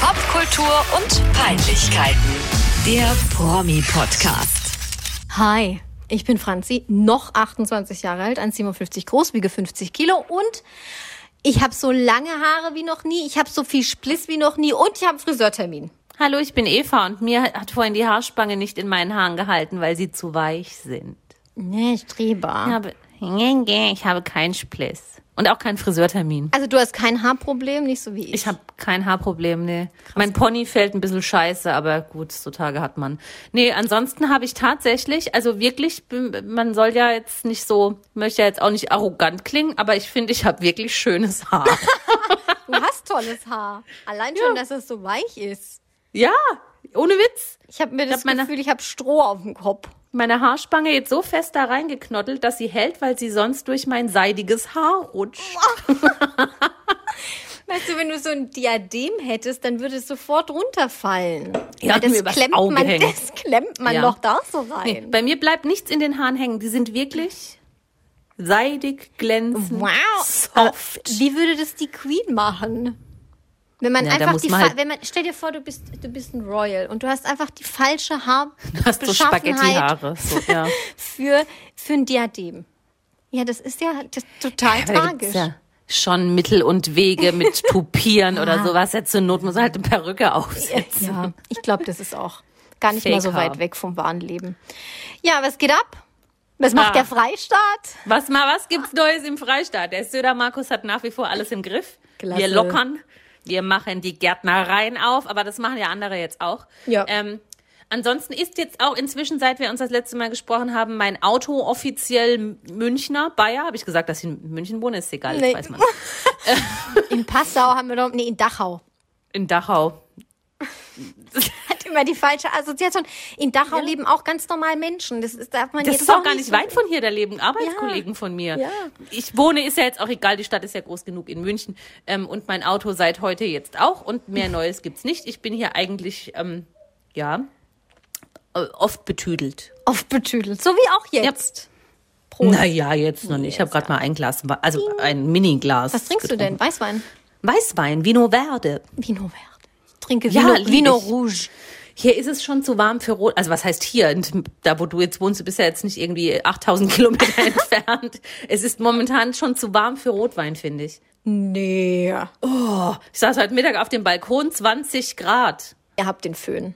Popkultur und Peinlichkeiten. Der Promi-Podcast. Hi, ich bin Franzi, noch 28 Jahre alt, 1,57 groß, wiege 50 Kilo und ich habe so lange Haare wie noch nie, ich habe so viel Spliss wie noch nie und ich habe einen Friseurtermin. Hallo, ich bin Eva und mir hat vorhin die Haarspange nicht in meinen Haaren gehalten, weil sie zu weich sind. Nee, Streber. Ich habe, ich habe keinen Spliss. Und auch keinen Friseurtermin. Also du hast kein Haarproblem, nicht so wie ich. Ich habe kein Haarproblem, nee. Mein Pony fällt ein bisschen scheiße, aber gut, so Tage hat man. Nee, ansonsten habe ich tatsächlich, also wirklich, man soll ja jetzt nicht so, möchte ja jetzt auch nicht arrogant klingen, aber ich finde, ich habe wirklich schönes Haar. du hast tolles Haar. Allein schon, ja. dass es so weich ist. Ja, ohne Witz. Ich habe mir das ich hab Gefühl, ich habe Stroh auf dem Kopf meine Haarspange jetzt so fest da reingeknottelt, dass sie hält, weil sie sonst durch mein seidiges Haar rutscht. Weißt du, wenn du so ein Diadem hättest, dann würde es sofort runterfallen. Ja, das, klemmt man, das klemmt man ja. doch da so rein. Nee, bei mir bleibt nichts in den Haaren hängen. Die sind wirklich seidig, glänzend, wow. soft. Wie würde das die Queen machen? Wenn man ja, einfach die, man halt wenn man, stell dir vor, du bist, du bist ein Royal und du hast einfach die falsche Haar, du hast so Spaghetti-Haare, so, ja. für, für ein Diadem. Ja, das ist ja das total ja, tragisch. Ja schon Mittel und Wege mit Tupieren ja. oder sowas. Ja, zur Not muss halt eine Perücke aufsetzen. Ja, ich glaube, das ist auch gar nicht Fake mehr so weit weg vom wahren Leben. Ja, was geht ab? Was macht ah. der Freistaat? Was, mal, was gibt's Neues im Freistaat? Der Söder Markus hat nach wie vor alles im Griff. Klasse. Wir lockern wir machen die Gärtnereien auf, aber das machen ja andere jetzt auch. Ja. Ähm, ansonsten ist jetzt auch inzwischen, seit wir uns das letzte Mal gesprochen haben, mein Auto offiziell Münchner. Bayer, habe ich gesagt, dass ich in München wohne, ist egal, nee. weiß man. in Passau haben wir doch, nee, in Dachau. In Dachau. Immer die falsche Assoziation. In Dachau ja. leben auch ganz normal Menschen. Das ist, darf man das jetzt ist auch gar nicht so weit von hier. Da leben Arbeitskollegen ja. von mir. Ja. Ich wohne, ist ja jetzt auch egal, die Stadt ist ja groß genug in München. Ähm, und mein Auto seit heute jetzt auch. Und mehr Neues gibt's nicht. Ich bin hier eigentlich, ähm, ja, äh, oft betüdelt. Oft betüdelt. So wie auch jetzt. Ja. Naja, jetzt noch nicht. Ich habe gerade mal ein Glas, also ein Mini-Glas. Was trinkst getrunken. du denn? Weißwein? Weißwein, Vino Verde. Vino Verde trinke Vino, ja, Vino Rouge. Hier ist es schon zu warm für Rot. Also was heißt hier? Da, wo du jetzt wohnst, du bist ja jetzt nicht irgendwie 8000 Kilometer entfernt. Es ist momentan schon zu warm für Rotwein, finde ich. Nee. Oh, ich saß heute Mittag auf dem Balkon, 20 Grad. Ihr habt den Föhn.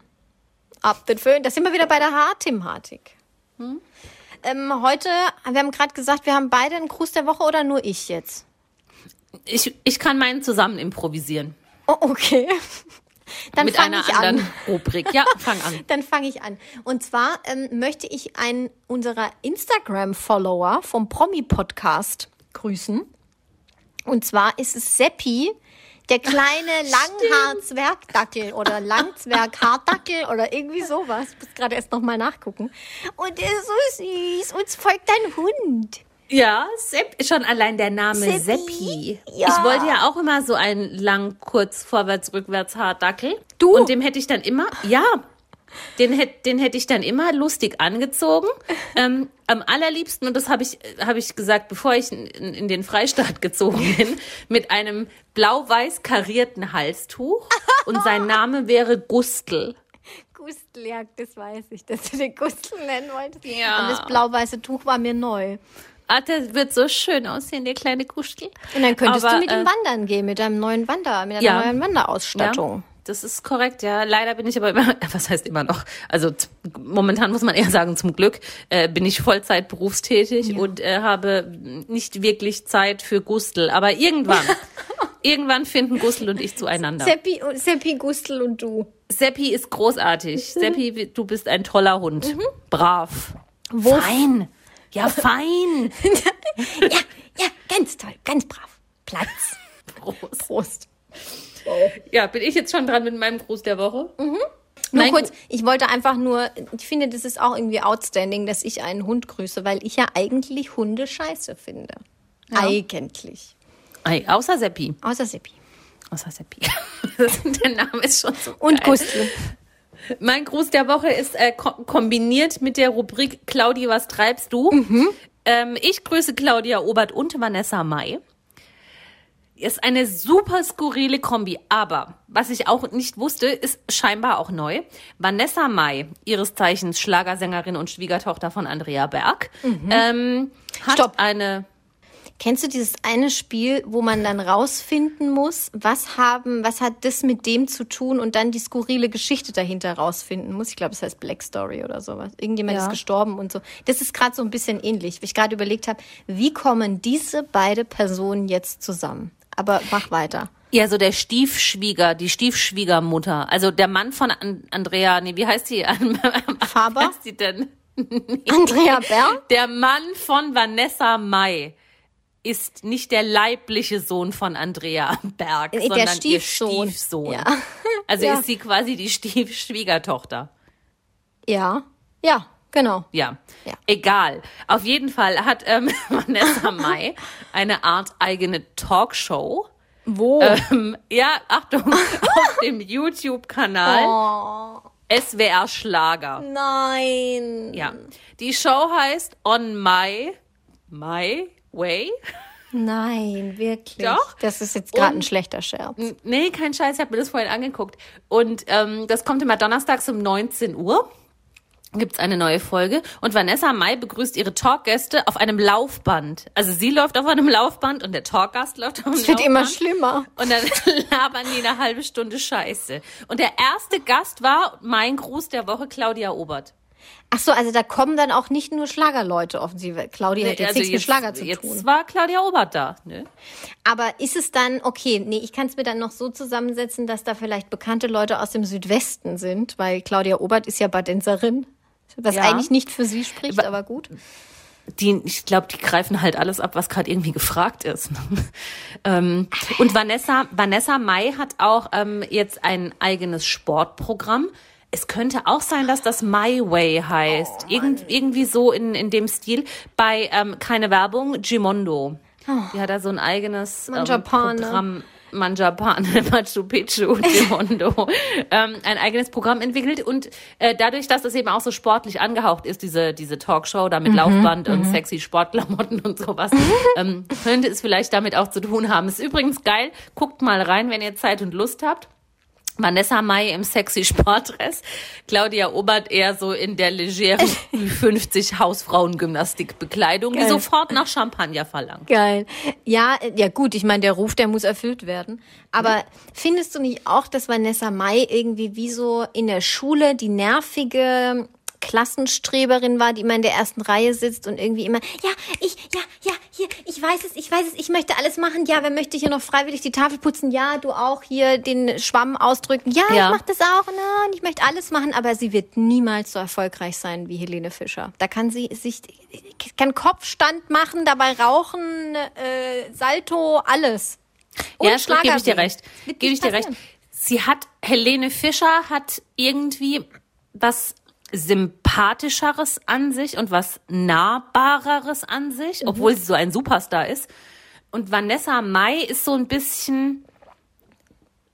Habt den Föhn. Da sind wir wieder bei der Haarthematik. Hm? Ähm, heute, wir haben gerade gesagt, wir haben beide einen Gruß der Woche oder nur ich jetzt? Ich, ich kann meinen zusammen improvisieren. Oh, okay. Dann Mit einer anderen an. Rubrik. Ja, fang an. Dann fange ich an. Und zwar ähm, möchte ich einen unserer Instagram-Follower vom Promi-Podcast grüßen. Und zwar ist es Seppi, der kleine Langhaar-Zwergdackel oder Langzwerg-Haardackel oder irgendwie sowas. Ich muss gerade erst nochmal nachgucken. Und der ist so süß. Uns folgt ein Hund. Ja, Sepp, schon allein der Name Seppi. Ja. Ich wollte ja auch immer so einen lang, kurz, vorwärts, rückwärts Haardackel. Du? Und dem hätte ich dann immer, ja, den hätte den hätte ich dann immer lustig angezogen. Ähm, am allerliebsten, und das habe ich, hab ich gesagt, bevor ich in, in, den Freistaat gezogen bin, mit einem blau-weiß karierten Halstuch. Und sein Name wäre Gustl. Gustl, ja, das weiß ich, dass du den Gustl nennen wolltest. Ja. Und das blau-weiße Tuch war mir neu. Ah, der wird so schön aussehen, der kleine Kuschel. Und dann könntest Aber, du mit ihm äh, wandern gehen, mit deinem neuen Wander, mit deiner ja, neuen Wanderausstattung. Ja, das ist korrekt, ja. Leider bin ich aber immer, was heißt immer noch? Also momentan muss man eher sagen, zum Glück äh, bin ich Vollzeit berufstätig ja. und äh, habe nicht wirklich Zeit für Gustel. Aber irgendwann, irgendwann finden Gustel und ich zueinander. Seppi, Seppi, Gustel und du. Seppi ist großartig. Mhm. Seppi, du bist ein toller Hund. Mhm. Brav. Wo? Fein. Ja, fein. ja, ja, ganz toll, ganz brav. Platz. Prost. Prost. Ja, bin ich jetzt schon dran mit meinem Gruß der Woche? Mhm. Nur kurz, ich wollte einfach nur, ich finde, das ist auch irgendwie outstanding, dass ich einen Hund grüße, weil ich ja eigentlich Hunde scheiße finde. Ja. Eigentlich. Ei, außer Seppi. Außer Seppi. Außer Seppi. der Name ist schon so. Und Gustl. Mein Gruß der Woche ist äh, ko kombiniert mit der Rubrik Claudia, was treibst du? Mhm. Ähm, ich grüße Claudia Obert und Vanessa May. ist eine super skurrile Kombi. Aber was ich auch nicht wusste, ist scheinbar auch neu. Vanessa Mai, ihres Zeichens Schlagersängerin und Schwiegertochter von Andrea Berg, ähm, hat Stopp. eine. Kennst du dieses eine Spiel, wo man dann rausfinden muss, was haben, was hat das mit dem zu tun und dann die skurrile Geschichte dahinter rausfinden muss? Ich glaube, das heißt Black Story oder sowas. Irgendjemand Ja. ist gestorben und so. Das ist gerade so ein bisschen ähnlich, wie ich gerade überlegt habe, wie kommen diese beide Personen jetzt zusammen? Aber mach weiter. Ja, so der Stiefschwieger, die Stiefschwiegermutter. Also der Mann von An Andrea, nee, wie heißt die? Faber? Wie heißt die denn? Andrea Berg? Der Mann von Vanessa Mai ist nicht der leibliche Sohn von Andrea Berg, Der sondern Stiefsohn. ihr Stiefsohn. Ja. Also Ja. ist sie quasi die Stiefschwiegertochter. Ja, ja, genau. Ja. Ja. Egal. Auf jeden Fall hat ähm, Vanessa Mai eine Art eigene Talkshow. Wo? Ähm, ja, Achtung, auf dem YouTube-Kanal oh, SWR Schlager. nein. Ja. Die Show heißt On My, My Way. Nein, wirklich. Doch. Das ist jetzt gerade ein schlechter Scherz. Nee, kein Scheiß, ich habe mir das vorhin angeguckt. Und ähm, das kommt immer donnerstags um 19 Uhr. Gibt's eine neue Folge. Und Vanessa Mai begrüßt ihre Talkgäste auf einem Laufband. Also sie läuft auf einem Laufband und der Talkgast läuft auf einem Es wird Laufband. immer schlimmer. Und dann labern die eine halbe Stunde Scheiße. Und der erste Gast war mein Gruß der Woche, Claudia Obert. Ach so, also da kommen dann auch nicht nur Schlagerleute offensichtlich. Claudia hat jetzt Also nichts mit Schlager zu jetzt tun. war Claudia Obert da. Ne? Aber ist es dann, okay, nee, ich kann es mir dann noch so zusammensetzen, dass da vielleicht bekannte Leute aus dem Südwesten sind, weil Claudia Obert ist ja Badenserin, was Ja. eigentlich nicht für sie spricht, Aber- aber gut. die, ich glaube, die greifen halt alles ab, was gerade irgendwie gefragt ist. ähm, und Vanessa, Vanessa Mai hat auch ähm, jetzt ein eigenes Sportprogramm. Es könnte auch sein, dass das My Way heißt. Irgend, irgendwie so in, in dem Stil. Bei ähm, keine Werbung, Gimondo. Die hat da so ein eigenes ähm, Manjapane. Programm. Manjapane, Machu Picchu, Gimondo, ähm, ein eigenes Programm entwickelt und äh, dadurch, dass das eben auch so sportlich angehaucht ist, diese, diese Talkshow da mit Laufband und sexy Sportklamotten und sowas, ähm, könnte es vielleicht damit auch zu tun haben. Ist übrigens geil, guckt mal rein, wenn ihr Zeit und Lust habt. Vanessa Mai im sexy Sportdress, Claudia Obert eher so in der legeren 50 Hausfrauengymnastikbekleidung, die sofort nach Champagner verlangt. Geil. Ja, ja gut, ich meine, der Ruf, der muss erfüllt werden. Aber findest du nicht auch, dass Vanessa Mai irgendwie wie so in der Schule die nervige Klassenstreberin war, die immer in der ersten Reihe sitzt und irgendwie immer, ja, ich, ja, ja, hier, ich weiß es, ich weiß es, ich möchte alles machen. Ja, wer möchte hier noch freiwillig die Tafel putzen? Ja, du auch hier den Schwamm ausdrücken. Ja, Ja. ich mach das auch. Nein, ich möchte alles machen, aber sie wird niemals so erfolgreich sein wie Helene Fischer. Da kann sie sich, kann Kopfstand machen, dabei rauchen, äh, Salto, alles. Und ja, stimmt, gebe ich dir Schlager recht. Gebe ich dir recht. Sie hat, Helene Fischer hat irgendwie was sympathischeres an sich und was nahbareres an sich, Mhm. obwohl sie so ein Superstar ist. Und Vanessa Mai ist so ein bisschen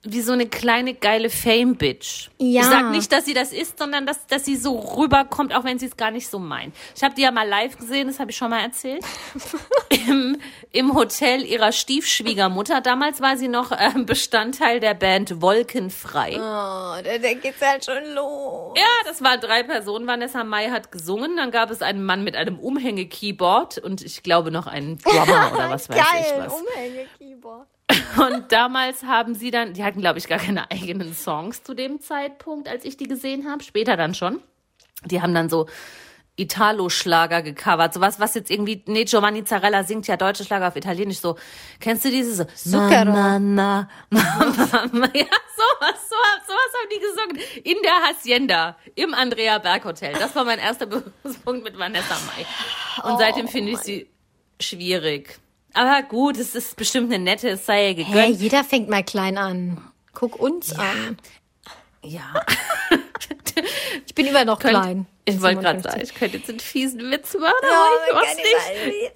wie so eine kleine geile Fame-Bitch. Ja. Ich sag nicht, dass sie das ist, sondern dass, dass sie so rüberkommt, auch wenn sie es gar nicht so meint. Ich habe die ja mal live gesehen, das habe ich schon mal erzählt. Im, Im Hotel ihrer Stiefschwiegermutter. Damals war sie noch ähm, Bestandteil der Band Wolkenfrei. Oh, da, da geht's halt schon los. Ja, das waren drei Personen. Vanessa Mai hat gesungen. Dann gab es einen Mann mit einem Umhänge-Keyboard und ich glaube noch einen Drummer oder was weiß ich was. Umhänge-Keyboard. Und damals haben sie dann, die hatten glaube ich gar keine eigenen Songs zu dem Zeitpunkt, als ich die gesehen habe. Später dann schon. Die haben dann so Italo-Schlager gecovert. Sowas, was jetzt irgendwie, nee, Giovanni Zarella singt ja deutsche Schlager auf Italienisch so. Kennst du diese so? Zucchero. Na, na, na, na. Ja, sowas, sowas, sowas haben die gesungen. In der Hacienda, im Andrea Berg Hotel. Das war mein erster Berührungspunkt mit Vanessa Mai. Und seitdem finde ich sie schwierig. Aber gut, es ist bestimmt eine nette, es sei gegönnt. jeder fängt mal klein an. Guck uns an. Ja. Ich bin immer noch Könnt- klein. Ich wollte gerade 57. sagen, ich könnte jetzt einen fiesen Witz machen, Ja, aber ich man mach's kann nicht.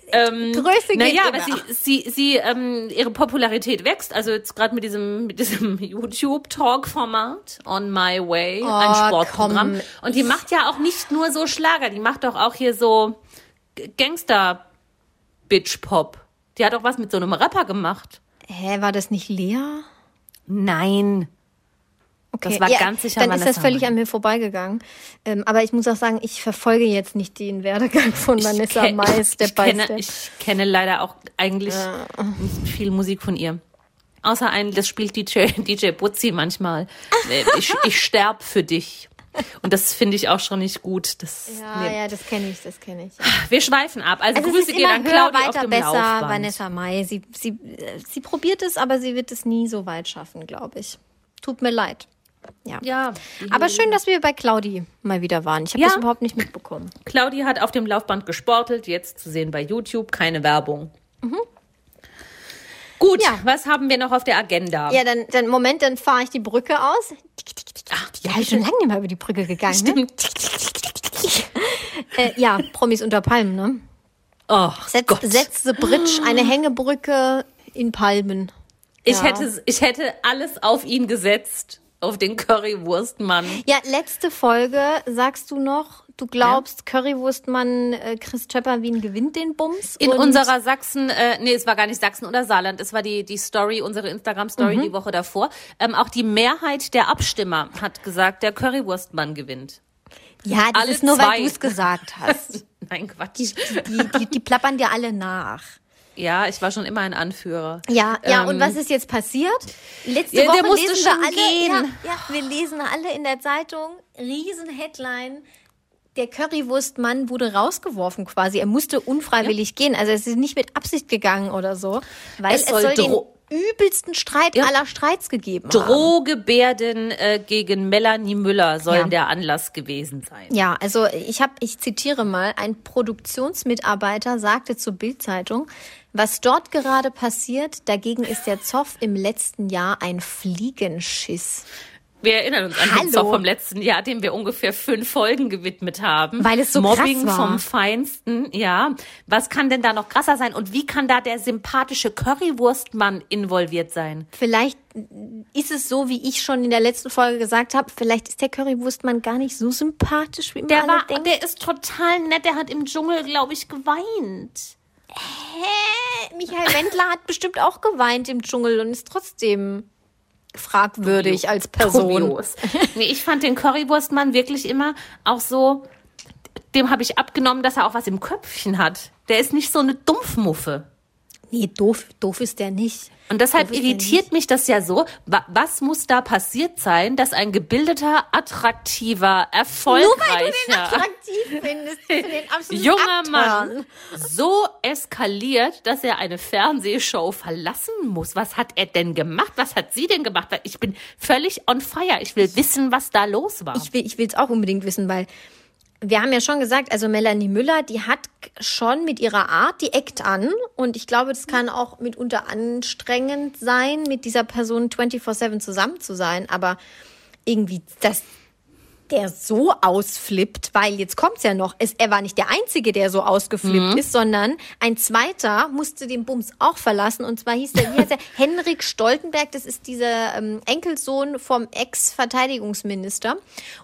Ähm, Größe geht naja, aber sie, sie, sie ähm, ihre Popularität wächst. Also jetzt gerade mit diesem, mit diesem YouTube-Talk-Format On My Way, ein Oh, Sportprogramm. komm. Und die macht ja auch nicht nur so Schlager, die macht doch auch hier so Gangster-Bitch-Pop. Die hat auch was mit so einem Rapper gemacht. Hä, war das nicht Lea? Nein. Okay. Das war ganz sicher Dann ist das Vanessa völlig Mai. an mir vorbeigegangen. Ähm, aber ich muss auch sagen, ich verfolge jetzt nicht den Werdegang von Vanessa Mai Step ich by kenne, Step. Ich kenne leider auch eigentlich nicht viel Musik von ihr. Außer ein, das spielt DJ, DJ Butzi manchmal. Äh, Ich, ich sterb für dich. Und das finde ich auch schon nicht gut. Das, ja, nee. ja, das kenne ich, das kenne ich. Wir schweifen ab. Also, Also Grüße an höher, Claudia auf weiter, dem besser, Laufband. Vanessa Mai. Sie, sie, äh, sie probiert es, aber sie wird es nie so weit schaffen, glaube ich. Tut mir leid. Ja. Ja, Aber schön, dass wir bei Claudi mal wieder waren. Ich habe Ja. das überhaupt nicht mitbekommen. Claudia hat auf dem Laufband gesportelt, jetzt zu sehen bei YouTube, keine Werbung. Gut, Mhm. Ja. was haben wir noch auf der Agenda? Ja, dann, dann Moment, dann fahre ich die Brücke aus. Ach, Ja, ich schon lange nicht mehr über die Brücke gegangen. Ne? stimmt. Äh, ja, Promis unter Palmen, ne? Oh, Setz, Gott. setz the Bridge, eine Hängebrücke in Palmen. Ich, Ja. hätte, ich hätte alles auf ihn gesetzt, auf den Currywurstmann. Ja, letzte Folge sagst du noch, du glaubst, Currywurstmann äh, Chris Wien gewinnt den Bums. In unserer Sachsen, äh, nee, es war gar nicht Sachsen oder Saarland, es war die, die Story, unsere Mhm. Instagram-Story die Woche davor. Ähm, auch die Mehrheit der Abstimmer hat gesagt, der Currywurstmann gewinnt. Ja, das alle ist nur, zwei. weil du es gesagt hast. Nein, Quatsch. Die, die, die, die plappern dir alle nach. Ja, ich war schon immer ein Anführer. Ja, ja, Ähm, und was ist jetzt passiert? Letzte Ja, der Woche musste lesen wir schon alle, gehen. Ja, ja, wir lesen alle in der Zeitung, riesen Headline. Der Currywurstmann wurde rausgeworfen quasi. Er musste unfreiwillig gehen. Also es ist nicht mit Absicht gegangen oder so, weil Es es soll den übelsten Streit Ja. aller Streits gegeben haben. Drohgebärden äh, gegen Melanie Müller sollen Ja. der Anlass gewesen sein. Ja, also ich habe, ich zitiere mal, ein Produktionsmitarbeiter sagte zur Bildzeitung, was dort gerade passiert, dagegen ist der Zoff im letzten Jahr ein Fliegenschiss. Wir erinnern uns an Hallo. den Zoff vom letzten Jahr, dem wir ungefähr fünf Folgen gewidmet haben. Weil es so Mobbing krass war. vom Feinsten, ja. Was kann denn da noch krasser sein? Und wie kann da der sympathische Currywurstmann involviert sein? Vielleicht ist es so, wie ich schon in der letzten Folge gesagt habe, vielleicht ist der Currywurstmann gar nicht so sympathisch, wie man Der alle war, denkt. der ist total nett. Der hat im Dschungel, glaube ich, geweint. Hä? Michael Wendler hat bestimmt auch geweint im Dschungel und ist trotzdem fragwürdig als Person. Dubios. Nee, ich fand den Currywurstmann wirklich immer auch so, dem habe ich abgenommen, dass er auch was im Köpfchen hat. Der ist nicht so eine Dumpfmuffe. Nee, doof, doof ist der nicht. Und deshalb irritiert mich das ja so. Wa- Was muss da passiert sein, dass ein gebildeter, attraktiver, erfolgreicher, Nur weil du den attraktiv findest, für den junger Abturn. Mann so eskaliert, dass er eine Fernsehshow verlassen muss. Was hat er denn gemacht? Was hat sie denn gemacht? Ich bin völlig on fire. Ich will wissen, was da los war. Ich will ich es auch unbedingt wissen, weil wir haben ja schon gesagt, also Melanie Müller, die hat schon mit ihrer Art, die eckt an. Und ich glaube, das kann auch mitunter anstrengend sein, mit dieser Person 24-7 zusammen zu sein. Aber irgendwie, dass der so ausflippt, weil jetzt kommt's ja noch, es, er war nicht der Einzige, der so ausgeflippt Mhm. ist, sondern ein zweiter musste den Bums auch verlassen. Und zwar hieß der, wie heißt der, Henrik Stoltenberg, das ist dieser ähm, Enkelsohn vom Ex-Verteidigungsminister.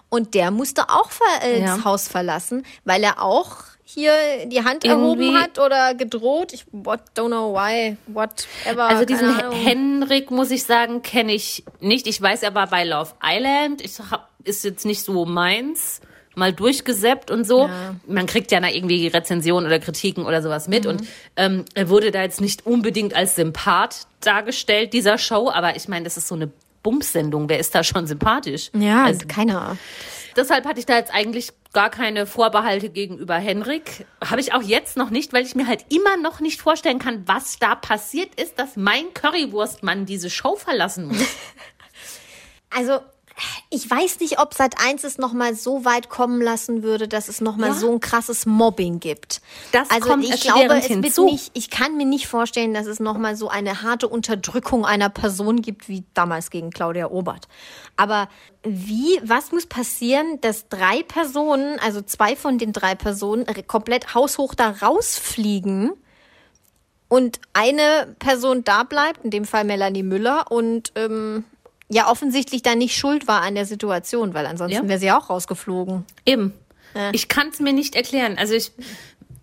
Und der musste auch ver äh, Ja. das Haus verlassen, weil er auch hier die Hand erhoben Irgendwie- hat oder gedroht. Ich what, don't know why, whatever. Also diesen. Henrik, muss ich sagen, kenne ich nicht. Ich weiß, er war bei Love Island. Ich hab, ist jetzt nicht so meins. Mal durchgeseppt und so. Ja. Man kriegt ja na irgendwie Rezensionen oder Kritiken oder sowas mit. Mhm. Und ähm, er wurde da jetzt nicht unbedingt als Sympath dargestellt, dieser Show. Aber ich meine, das ist so eine Bumssendung. Wer ist da schon sympathisch? Ja, Also, keiner. Deshalb hatte ich da jetzt eigentlich gar keine Vorbehalte gegenüber Henrik. Habe ich auch jetzt noch nicht, weil ich mir halt immer noch nicht vorstellen kann, was da passiert ist, dass mein Currywurstmann diese Show verlassen muss. Also, ich weiß nicht, ob Sat 1 es nochmal so weit kommen lassen würde, dass es nochmal Ja. so ein krasses Mobbing gibt. Das also kommt ich glaube, es hinzu. nicht, ich kann mir nicht vorstellen, dass es nochmal so eine harte Unterdrückung einer Person gibt, wie damals gegen Claudia Obert. Aber wie, was muss passieren, dass drei Personen, also zwei von den drei Personen, komplett haushoch da rausfliegen? und eine Person da bleibt, in dem Fall Melanie Müller, und ähm, ja offensichtlich da nicht schuld war an der Situation, weil ansonsten Ja. wäre sie auch rausgeflogen. Eben. Ich kann es mir nicht erklären. Also ich,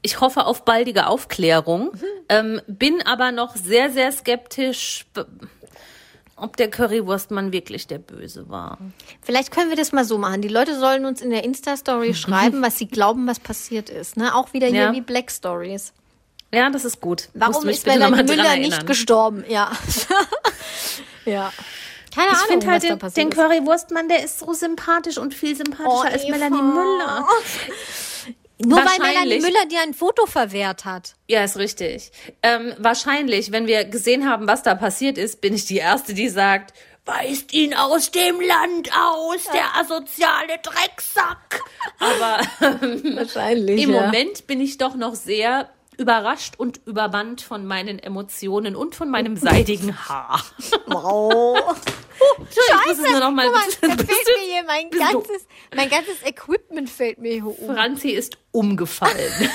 ich hoffe auf baldige Aufklärung, Mhm. ähm, bin aber noch sehr, sehr skeptisch, ob der Currywurstmann wirklich der Böse war. Vielleicht können wir das mal so machen. Die Leute sollen uns in der Insta-Story schreiben, was sie glauben, was passiert ist. Ne? Auch wieder hier Ja. wie Black Stories. Ja, das ist gut. Warum ist Melanie Müller nicht gestorben? Ja. ja. Keine Ich Ahnung, finde halt was da den, passiert den. Currywurstmann, der ist so sympathisch und viel sympathischer Oh, als Eva. Melanie Müller. Nur weil Wahrscheinlich. Melanie Müller dir ein Foto verwehrt hat. Ja, ist richtig. Ähm, wahrscheinlich, wenn wir gesehen haben, was da passiert ist, bin ich die Erste, die sagt, weist ihn aus dem Land aus, der asoziale Drecksack. Aber Wahrscheinlich. im Moment bin ich doch noch sehr überrascht und übermannt von meinen Emotionen und von meinem seidigen Haar. Wow. Ich muss es nur noch mal Guck mal, da fehlt bisschen- mir hier mein ganzes, mein ganzes Equipment fällt mir hier um. Franzi ist umgefallen.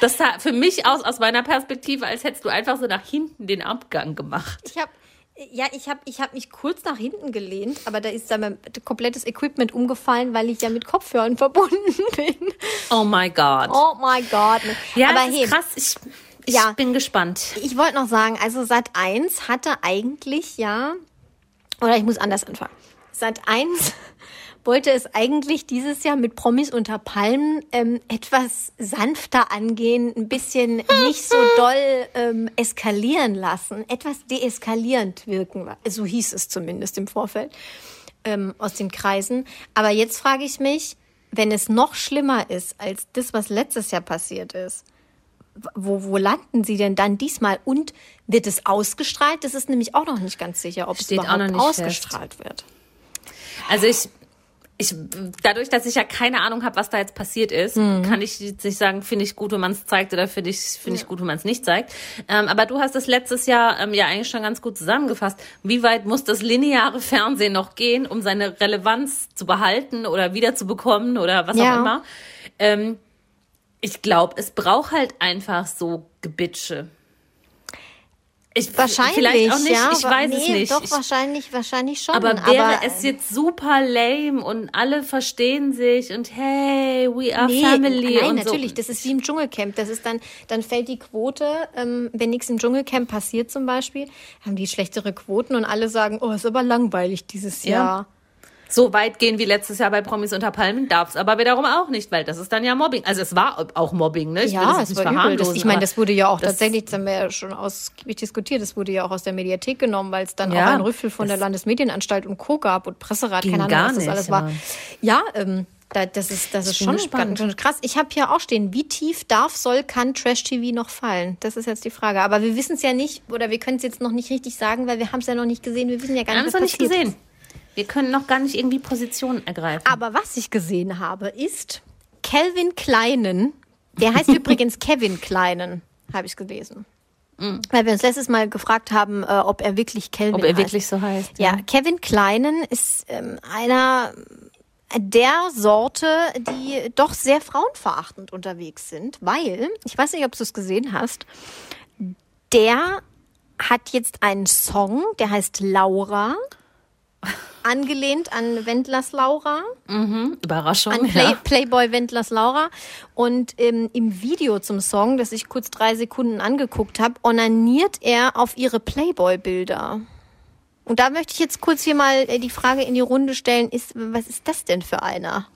Das sah für mich aus, aus meiner Perspektive, als hättest du einfach so nach hinten den Abgang gemacht. Ich habe ja, ich habe ich hab mich kurz nach hinten gelehnt, aber da ist dann mein komplettes Equipment umgefallen, weil ich ja mit Kopfhörern verbunden bin. Oh my God. Oh my God. ja, aber das hey, ist krass. Ich, ich Ja. bin gespannt. ich wollte noch sagen, also Sat 1 hatte eigentlich ja, oder ich muss anders anfangen. Sat 1 wollte es eigentlich dieses Jahr mit Promis unter Palmen ähm, etwas sanfter angehen, ein bisschen nicht so doll ähm, eskalieren lassen, etwas deeskalierend wirken. So hieß es zumindest im Vorfeld ähm, aus den Kreisen. Aber jetzt frage ich mich, wenn es noch schlimmer ist als das, was letztes Jahr passiert ist, wo, wo landen sie denn dann diesmal? Und wird es ausgestrahlt? Das ist nämlich auch noch nicht ganz sicher, ob Steht es überhaupt nicht fest. ausgestrahlt wird. Also ich, ich, dadurch, dass ich ja keine Ahnung habe, was da jetzt passiert ist, Mhm. kann ich jetzt nicht sagen, finde ich gut, wenn man es zeigt oder finde ich, finde ich gut, wenn man es nicht zeigt. Ähm, aber du hast das letztes Jahr ähm, ja eigentlich schon ganz gut zusammengefasst. Wie weit muss das lineare Fernsehen noch gehen, um seine Relevanz zu behalten oder wiederzubekommen oder was Ja. auch immer? Ähm, ich glaube, es braucht halt einfach so Gebitsche. Ich, Wahrscheinlich, vielleicht auch nicht, ja. ich weiß es nee, nicht. Doch, ich, wahrscheinlich, wahrscheinlich schon. aber wäre aber, es jetzt super lame und alle verstehen sich und hey, we are Nee, family nein, und natürlich. so. Das ist wie im Dschungelcamp. Das ist dann, dann fällt die Quote, ähm, wenn nichts im Dschungelcamp passiert zum Beispiel, haben die schlechtere Quoten und alle sagen, oh, ist aber langweilig dieses Ja. Jahr. So weit gehen wie letztes Jahr bei Promis unter Palmen darf es aber wiederum auch nicht, weil das ist dann ja Mobbing. Also es war auch Mobbing, ne? Ich ja, es jetzt war nicht übel. Das, ich meine, das wurde ja auch das- tatsächlich, das haben wir ja schon ausgiebig diskutiert, das wurde ja auch aus der Mediathek genommen, weil es dann Ja, auch einen Rüffel von der Landesmedienanstalt und Co. gab und Presserat, keine Ahnung, was das nicht, alles war. Ja, ähm, da, das ist, das ist schon gespannt. ganz, krass. Ich habe hier auch stehen, wie tief darf, soll, kann Trash-TV noch fallen? Das ist jetzt die Frage. Aber wir wissen es ja nicht, oder wir können es jetzt noch nicht richtig sagen, weil wir haben es ja noch nicht gesehen. Wir wissen ja gar Wir nicht, haben was es noch nicht passiert. gesehen. Wir können noch gar nicht irgendwie Positionen ergreifen. Aber was ich gesehen habe, ist Calvin Kleinen. Der heißt übrigens Kevin Kleinen, habe ich gelesen. Weil wir uns letztes Mal gefragt haben, äh, ob er wirklich Calvin Ob er heißt. wirklich so heißt. Ja, Kevin Kleinen ist ähm, einer der Sorte, die doch sehr frauenverachtend unterwegs sind, weil, ich weiß nicht, ob du es gesehen hast, der hat jetzt einen Song, der heißt Laura, angelehnt an Wendlers Laura. Überraschung. An Play, ja. Playboy Wendlers Laura. Und ähm, im Video zum Song, das ich kurz drei Sekunden angeguckt habe, onaniert er auf ihre Playboy-Bilder. Und da möchte ich jetzt kurz hier mal äh, die Frage in die Runde stellen, ist, was ist das denn für einer?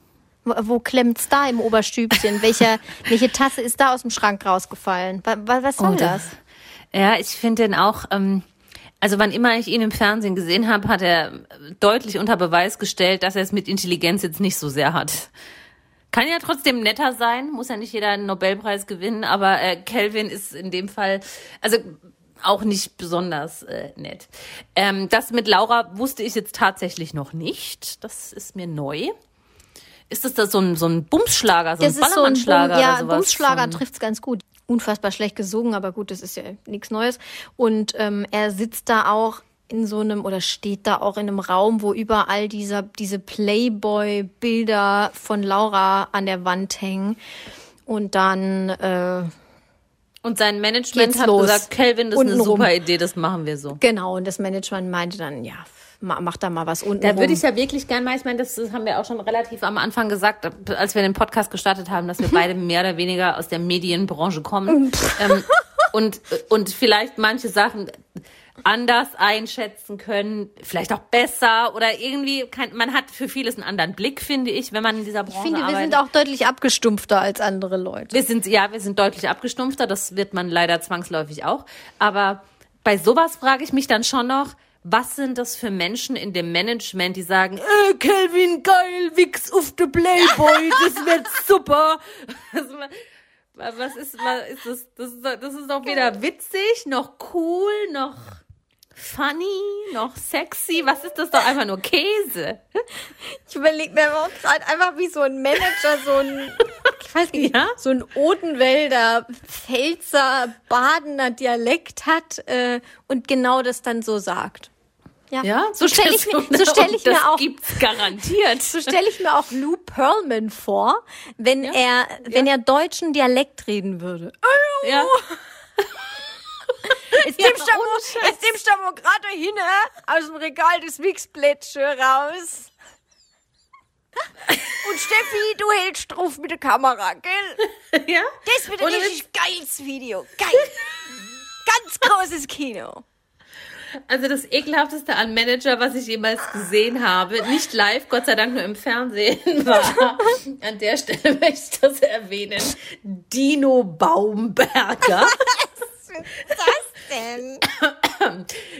Wo, wo klemmt's da im Oberstübchen? Welche, welche Tasse ist da aus dem Schrank rausgefallen? Was, was soll Oh, da- das? Ja, ich finde den auch, ähm, also wann immer ich ihn im Fernsehen gesehen habe, hat er deutlich unter Beweis gestellt, dass er es mit Intelligenz jetzt nicht so sehr hat. Kann ja trotzdem netter sein, muss ja nicht jeder einen Nobelpreis gewinnen, aber äh, Kelvin ist in dem Fall, also auch nicht besonders äh, nett. Ähm, das mit Laura wusste ich jetzt tatsächlich noch nicht. Das ist mir neu. Ist das, das so ein, so ein Bumsschlager, so Das ein ist so ein Ballermannschlager Bum, ja, oder sowas? Bumsschlager trifft's ganz gut. Unfassbar schlecht gesungen, aber gut, das ist ja nichts Neues. Und ähm, er sitzt da auch in so einem oder steht da auch in einem Raum, wo überall dieser, diese Playboy-Bilder von Laura an der Wand hängen. Und dann äh, Und sein Management hat los. gesagt, Kelvin, das ist eine super Idee, das machen wir so. Genau, und das Management meinte dann, ja, mach da mal was unten Da würde ich ja wirklich gern mal, ich meine, das haben wir auch schon relativ am Anfang gesagt, als wir den Podcast gestartet haben, dass wir beide mehr oder weniger aus der Medienbranche kommen. ähm, und, und vielleicht manche Sachen anders einschätzen können, vielleicht auch besser oder irgendwie, kein, man hat für vieles einen anderen Blick, finde ich, wenn man in dieser Branche Ich finde, wir arbeitet. sind auch deutlich abgestumpfter als andere Leute. Wir sind, ja, wir sind deutlich abgestumpfter, das wird man leider zwangsläufig auch. Aber bei sowas frage ich mich dann schon noch, was sind das für Menschen in dem Management, die sagen, äh, Kelvin, geil, Wix auf the Playboy, das wird super. Was ist, was ist das? Das ist, doch- das ist doch weder witzig, noch cool, noch funny, noch sexy. Was ist das doch einfach nur Käse? Ich überlege mir auch gerade einfach, wie so ein Manager so ein, ich weiß nicht, Ja? so ein Odenwälder, Pfälzer, Badener Dialekt hat äh, und genau das dann so sagt. Ja, so stelle ich, mir- so stell ich das mir auch gibt's garantiert. So stelle ich mir auch Lou Pearlman vor, wenn er wenn er deutschen Dialekt reden würde. Ja. Jetzt Ja, nimmst du mal, gerade hin aus dem Regal des Wixplätsche raus. Und Steffi, du hältst drauf mit der Kamera, gell? ja. Das wird ein richtig geiles Video. Geil. Ganz großes Kino. Also das ekelhafteste an Manager, was ich jemals gesehen habe, nicht live, Gott sei Dank nur im Fernsehen, war, an der Stelle möchte ich das erwähnen, Dino Baumberger, Was denn?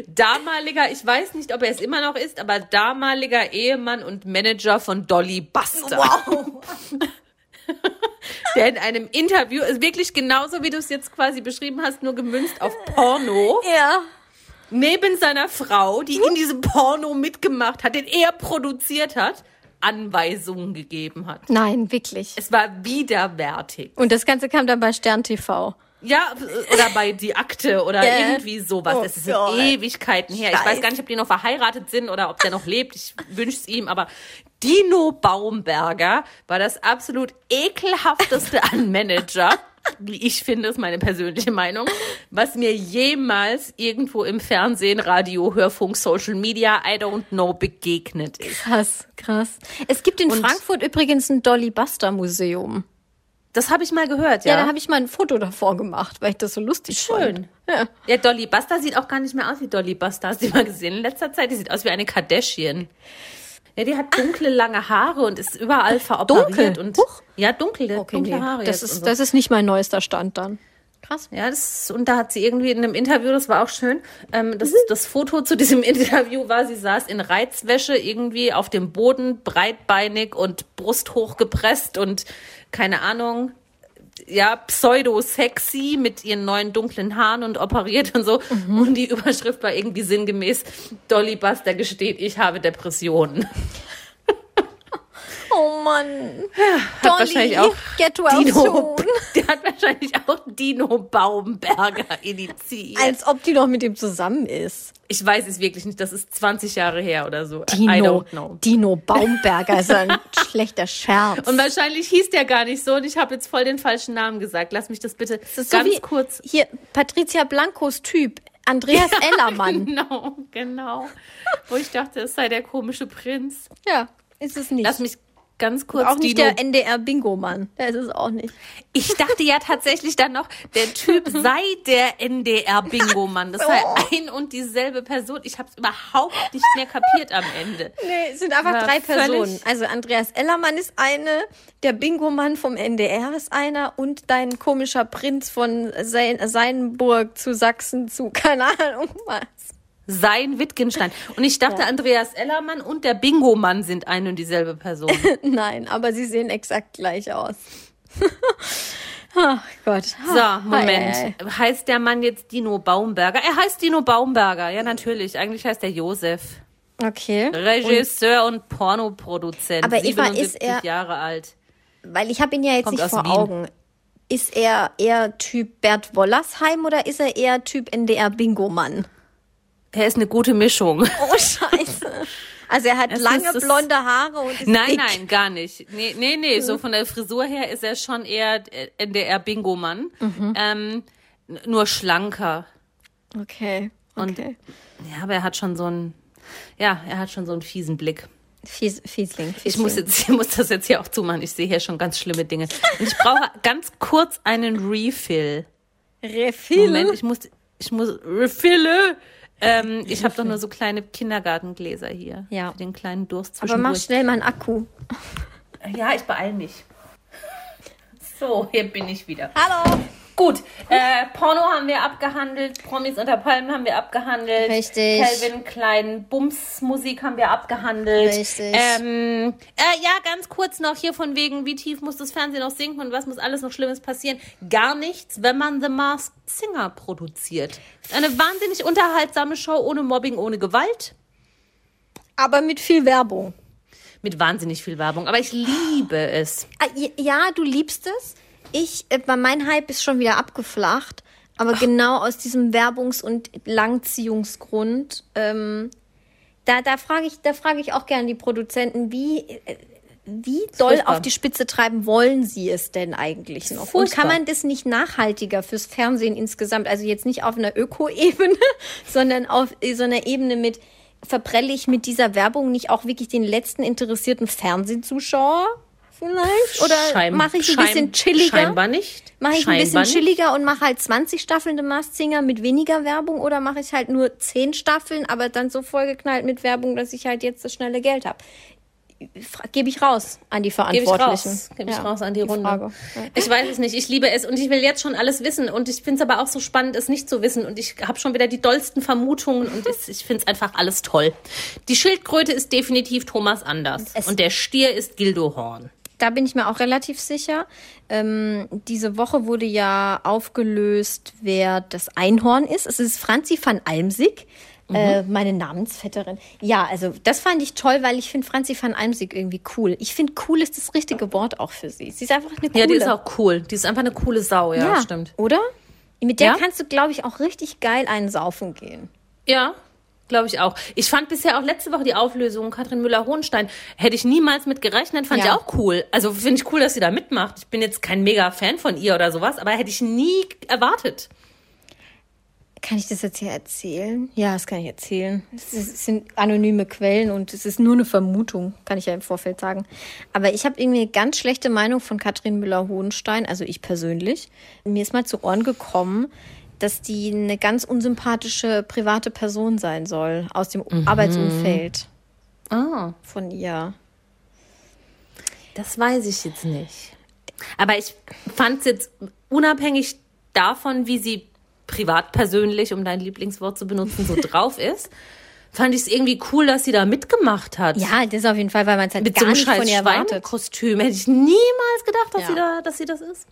damaliger, ich weiß nicht, ob er es immer noch ist, aber damaliger Ehemann und Manager von Dolly Buster. Wow. Der in einem Interview, ist wirklich genauso, wie du es jetzt quasi beschrieben hast, nur gemünzt auf Porno, Ja. Neben seiner Frau, die in diesem Porno mitgemacht hat, den er produziert hat, Anweisungen gegeben hat. Nein, wirklich. Es war widerwärtig. Und das Ganze kam dann bei Stern TV. Ja, oder bei Die Akte oder Ja. irgendwie sowas. Oh Es ist Gott. Ewigkeiten her. Ich weiß gar nicht, ob die noch verheiratet sind oder ob der noch lebt. Ich wünsche es ihm. Aber Dino Baumberger war das absolut ekelhafteste an Manager, wie ich finde, ist meine persönliche Meinung, was mir jemals irgendwo im Fernsehen, Radio, Hörfunk, Social Media, I don't know, begegnet ist. Krass, krass. Es gibt in Und- Frankfurt übrigens ein Dolly Buster Museum. Das habe ich mal gehört, Ja, ja. da habe ich mal ein Foto davor gemacht, weil ich das so lustig Schön. fand. Ja. Ja, Dolly Buster sieht auch gar nicht mehr aus wie Dolly Buster. Hast du die mal gesehen in letzter Zeit? Die sieht aus wie eine Kardashian. Ja, die hat dunkle, lange Haare und ist überall veroperiert. Dunkel? Und, Huch. Ja, dunkle, Okay, dunkle nee, Haare. das ist, so. das ist nicht mein neuester Stand dann. Krass. Ja, das, und da hat sie irgendwie in einem Interview, das war auch schön, ähm, das, Mhm. das Foto zu diesem Interview war, sie saß in Reizwäsche irgendwie auf dem Boden, breitbeinig und Brust hochgepresst und keine Ahnung, ja, pseudo-sexy mit ihren neuen dunklen Haaren und operiert und so. Mhm. Und die Überschrift war irgendwie sinngemäß, Dolly Buster gesteht, ich habe Depressionen. Mann. Hat Dolly, wahrscheinlich auch get well Dino, soon. der hat wahrscheinlich auch Dino Baumberger initiiert. Als ob die noch mit ihm zusammen ist. Ich weiß es wirklich nicht. Das ist 20 Jahre her oder so. Dino. Dino Baumberger ist ein schlechter Scherz. Und wahrscheinlich hieß der gar nicht so und ich habe jetzt voll den falschen Namen gesagt. Lass mich das bitte Das so ganz wie kurz. Hier, Patricia Blancos Typ, Andreas Ellermann. Genau, genau. Wo ich dachte, es sei der komische Prinz. Ja, ist es nicht. Lass mich ganz kurz auch nicht Dino. der NDR-Bingo-Mann. Der ist es auch nicht. Ich dachte ja tatsächlich dann noch, der Typ sei der NDR-Bingo-Mann. Das sei Oh. ein und dieselbe Person. Ich habe es überhaupt nicht mehr kapiert am Ende. Nee, es sind einfach War drei Personen. Also Andreas Ellermann ist eine, der Bingo-Mann vom NDR ist einer und dein komischer Prinz von Sein Seinburg zu Sachsen zu, keine Ahnung was. Sein Wittgenstein. Und ich dachte, Andreas Ellermann und der Bingo-Mann sind ein und dieselbe Person. Nein, aber sie sehen exakt gleich aus. Ach Gott. So, Moment. Ei, ei, Heißt der Mann jetzt Dino Baumberger? Er heißt Dino Baumberger, ja natürlich. Eigentlich heißt er Josef. Okay. Regisseur und, Pornoproduzent. Aber Eva, ist 77 er- Jahre alt. Weil ich habe ihn ja jetzt Kommt nicht vor Wien. Augen. Ist er eher Typ Bert Wollersheim oder ist er eher Typ NDR-Bingo-Mann? Er ist eine gute Mischung. Oh, scheiße. Also er hat Es lange ist blonde Haare und ist Nein, dick. nein, gar nicht. Nee, nee, nee. So von der Frisur her ist er schon eher äh, NDR-Bingo-Mann. Mhm. Ähm, nur schlanker. Okay. Und okay. ja, aber er hat schon so ein. Ja, er hat schon so einen fiesen Blick. Fies, Fiesling, Fiesling. Ich muss, jetzt, ich muss das jetzt hier auch zumachen. Ich sehe hier schon ganz schlimme Dinge. Und ich brauche ganz kurz einen Refill. Refill. Moment, ich muss, ich muss Refille. Ähm, ich habe doch nur so kleine Kindergartengläser hier. Ja. Für den kleinen Durst Aber mach schnell mal einen Akku. Ja, ich beeil mich. So, hier bin ich wieder. Hallo. Gut, äh, Porno haben wir abgehandelt, Promis unter Palmen haben wir abgehandelt. Richtig. Calvin Klein, Bums-Musik haben wir abgehandelt. Richtig. Ähm, äh, ja, ganz kurz noch hier von wegen, wie tief muss das Fernsehen noch sinken und was muss alles noch Schlimmes passieren? Gar nichts, wenn man The Masked Singer produziert. Eine wahnsinnig unterhaltsame Show ohne Mobbing, ohne Gewalt. Aber mit viel Werbung. Mit wahnsinnig viel Werbung. Aber ich liebe es. Ah, Ja, du liebst es. Ich, äh, mein Hype ist schon wieder abgeflacht. Aber genau aus diesem Werbungs- und Langziehungsgrund, ähm, da, da frage ich, da frage ich auch gerne die Produzenten, wie, äh, wie doll furchtbar. auf die Spitze treiben wollen sie es denn eigentlich noch? Und furchtbar. kann man das nicht nachhaltiger fürs Fernsehen insgesamt, also jetzt nicht auf einer Öko-Ebene, sondern auf so einer Ebene mit, verprelle ich mit dieser Werbung nicht auch wirklich den letzten interessierten Fernsehzuschauer vielleicht? Oder mache ich ein schein- bisschen chilliger? Scheinbar nicht. Mache ich ein bisschen Scheinbar nicht. chilliger und mache halt 20 Staffeln The Masked Singer mit weniger Werbung oder mache ich halt nur 10 Staffeln, aber dann so vollgeknallt mit Werbung, dass ich halt jetzt das schnelle Geld habe? Gebe ich raus an die Gebe ich Verantwortlichen. raus. Gebe ich Ja, raus an die, Runde. Frage. Ja. Ich weiß es nicht. Ich liebe es und ich will jetzt schon alles wissen. Und ich finde es aber auch so spannend, es nicht zu wissen. Und ich habe schon wieder die dollsten Vermutungen und es, ich finde es einfach alles toll. Die Schildkröte ist definitiv Thomas Anders. Es- und der Stier ist Gildo Horn. Da bin ich mir auch relativ sicher. Ähm, diese Woche wurde ja aufgelöst, wer das Einhorn ist. Es ist Franzi van Almsig, äh, meine Namensvetterin. Ja, also das fand ich toll, weil ich finde Franzi van Almsig irgendwie cool. Ich finde cool ist das richtige Wort auch für sie. Sie ist einfach eine coole. Ja, die ist auch cool. Die ist einfach eine coole Sau. Ja, stimmt. Oder? Mit der Ja? kannst du, glaube ich, auch richtig geil einen saufen gehen. Ja, glaube ich auch. Ich fand bisher auch letzte Woche die Auflösung Katrin Müller-Hohenstein. Hätte ich niemals mit gerechnet, fand Ja. ich auch cool. Also finde ich cool, dass sie da mitmacht. Ich bin jetzt kein mega Fan von ihr oder sowas, aber hätte ich nie erwartet. Kann ich das jetzt hier erzählen? Ja, das kann ich erzählen. Es, ist, es sind anonyme Quellen und es ist nur eine Vermutung, kann ich ja im Vorfeld sagen. Aber ich habe irgendwie eine ganz schlechte Meinung von Katrin Müller-Hohenstein, also ich persönlich. Mir ist mal zu Ohren gekommen, dass die eine ganz unsympathische private Person sein soll aus dem Arbeitsumfeld Ah, von ihr. das weiß ich jetzt nicht. Aber ich fand es jetzt unabhängig davon, wie sie privat persönlich, um dein Lieblingswort zu benutzen, so drauf ist, fand ich es irgendwie cool, dass sie da mitgemacht hat. Ja, das auf jeden Fall, weil man es halt mit gar so einem nicht von scheiß ihr erwartet. Schweinekostüm. Hätte ich niemals gedacht, dass, Ja. sie da, dass sie das ist.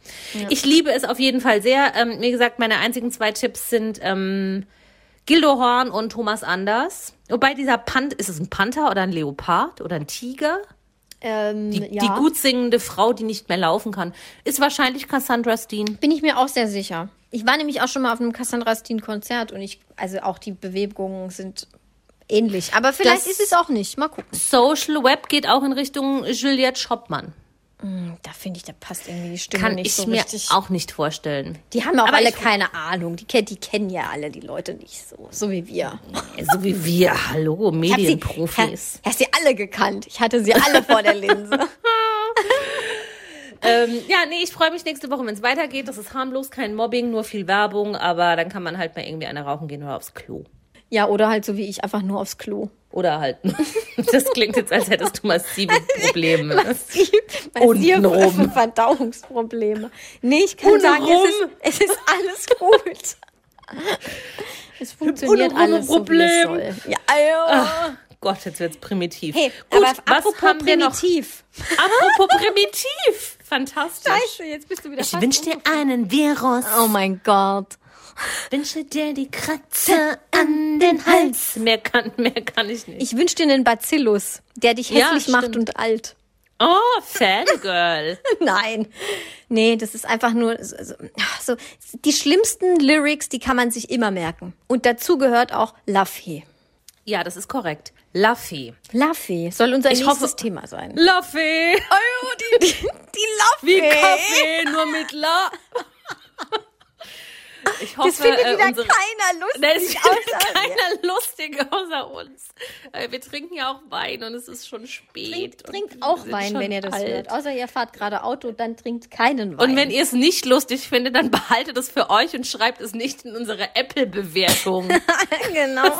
Ich liebe es auf jeden Fall sehr. Ähm, wie gesagt, meine einzigen zwei Tipps sind ähm, Gildo Horn und Thomas Anders. Wobei dieser Pant, ist es ein Panther oder ein Leopard oder ein Tiger? Ähm, Die, ja. die gut singende Frau, die nicht mehr laufen kann, ist wahrscheinlich Cassandra Steen. Bin ich mir auch sehr sicher. Ich war nämlich auch schon mal auf einem Cassandra Steen Konzert und ich, also auch die Bewegungen sind ähnlich. Aber vielleicht Das- ist es auch nicht. Mal gucken. Social Web geht auch in Richtung Juliette Schoppmann. Da finde ich, da passt irgendwie die Stimme Kann nicht ich so mir richtig. auch nicht vorstellen. Die haben auch Aber alle ich- keine Ahnung. Die, die kennen ja alle die Leute nicht so, so wie wir. So wie wir, hallo, Ich hab sie, Medienprofis. sie alle gekannt. Ich hatte sie alle vor der Linse. Ähm, ja, nee, ich freue mich nächste Woche, wenn es weitergeht. Das ist harmlos, kein Mobbing, nur viel Werbung, aber dann kann man halt mal irgendwie eine rauchen gehen oder aufs Klo. Ja, oder halt so wie ich, einfach nur aufs Klo. Oder halt. Das klingt jetzt, als hättest du massive Probleme. Massiv, Untenrum. massive Verdauungsprobleme. Nee, ich kann sagen, es ist, es ist alles gut. Es funktioniert Untenrum alles so, wie es Problem. soll. Ja, ja. Gott, jetzt wird's primitiv. Hey, Gut, aber was apropos haben wir noch? primitiv. Apropos primitiv. Fantastisch. Scheiße, jetzt bist du wieder Ich wünsche dir einen Virus. Oh mein Gott. Wünsche dir die Kratze an den Hals. Mehr kann, mehr kann ich nicht. Ich wünsche dir einen Bacillus, der dich Ja, hässlich macht stimmt. und alt. Oh, Fangirl. Nein. Nee, das ist einfach nur so, so, so die schlimmsten Lyrics, die kann man sich immer merken. Und dazu gehört auch Laffy. Ja, das ist korrekt. Luffy. Laffy soll unser Ich nächstes hoffe- Thema sein. Luffy. Oh, die, die, die Laffy. Wie Kaffee, nur mit La. Ich hoffe, das findet äh, wieder unsere- keiner lustig. Nein, ist wir. keiner lustig außer uns. Äh, Wir trinken ja auch Wein und es ist schon spät. Trinkt, trinkt auch Wein, wenn ihr das alt. hört. Außer ihr fahrt gerade Auto, dann trinkt keinen Wein. Und wenn ihr es nicht lustig findet, dann behaltet es für euch und schreibt es nicht in unsere Apple-Bewertung. genau.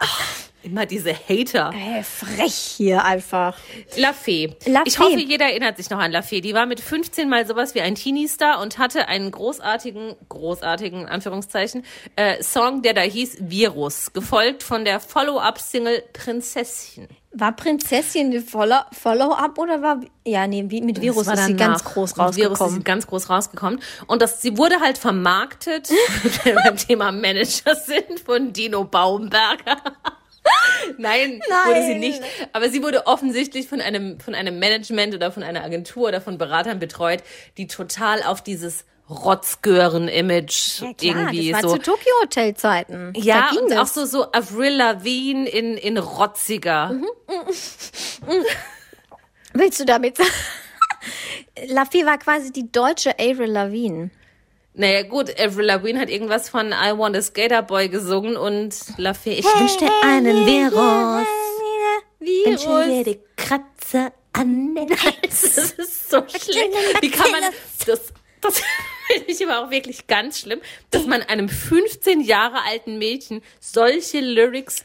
Immer diese Hater. Ey, frech hier einfach. La Fee. La Ich Fee. hoffe, jeder erinnert sich noch an La Fee. Die war mit 15 mal sowas wie ein Teenie-Star und hatte einen großartigen, großartigen, Anführungszeichen, äh, Song, der da hieß Virus, gefolgt von der Follow-up-Single Prinzesschen. War Prinzessin Follow- Follow-up oder war. Ja, nee, wie mit Virus ist sie ganz groß Mit Virus ist rausgekommen. sie ganz groß rausgekommen. Und das, sie wurde halt vermarktet, wenn wir beim Thema Manager sind, von Dino Baumberger. Nein, wurde sie Nein. nicht. Aber sie wurde offensichtlich von einem, von einem Management oder von einer Agentur oder von Beratern betreut, die total auf dieses Rotzgören-Image Ja, irgendwie das war so. zu Tokyo Hotel Zeiten. Ja, da ging und das. auch so, so Avril Lavigne in, in rotziger. Mhm. Willst du damit sagen? Laffy war quasi die deutsche Avril Lavigne. Naja, gut, Avril Lavigne hat irgendwas von I Want a Skater Boy gesungen und La Fee, ich wünschte einen Virus. Wünsche dir die Kratzer an den Hals. Das ist so schlimm. Wie kann man das, das finde ich aber auch wirklich ganz schlimm, dass man einem 15 Jahre alten Mädchen solche Lyrics,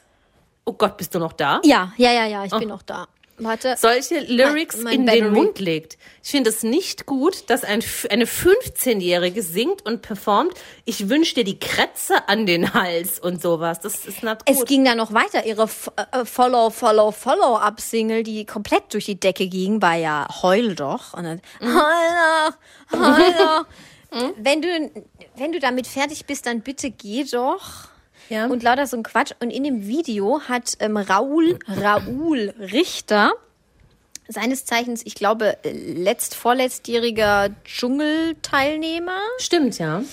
oh Gott, bist du noch da? Ja, ja, ja, ja, ich bin noch da. Warte. solche Lyrics mein in Battery. den Mund legt. Ich finde es nicht gut, dass ein, eine 15-Jährige singt und performt, ich wünsche dir die Krätze an den Hals und sowas. Das ist nicht gut. Es ging dann noch weiter. Ihre F- äh, Follow, Follow, Follow-up-Single, die komplett durch die Decke ging, war ja Heul doch. Und dann, Mhm. Heul doch, Heul doch. Wenn du, wenn du damit fertig bist, dann bitte geh doch. Ja. Und lauter so ein Quatsch. Und in dem Video hat ähm, Raul, Raul Richter, seines Zeichens, ich glaube, letzt, vorletztjähriger Dschungelteilnehmer, Stimmt, ja.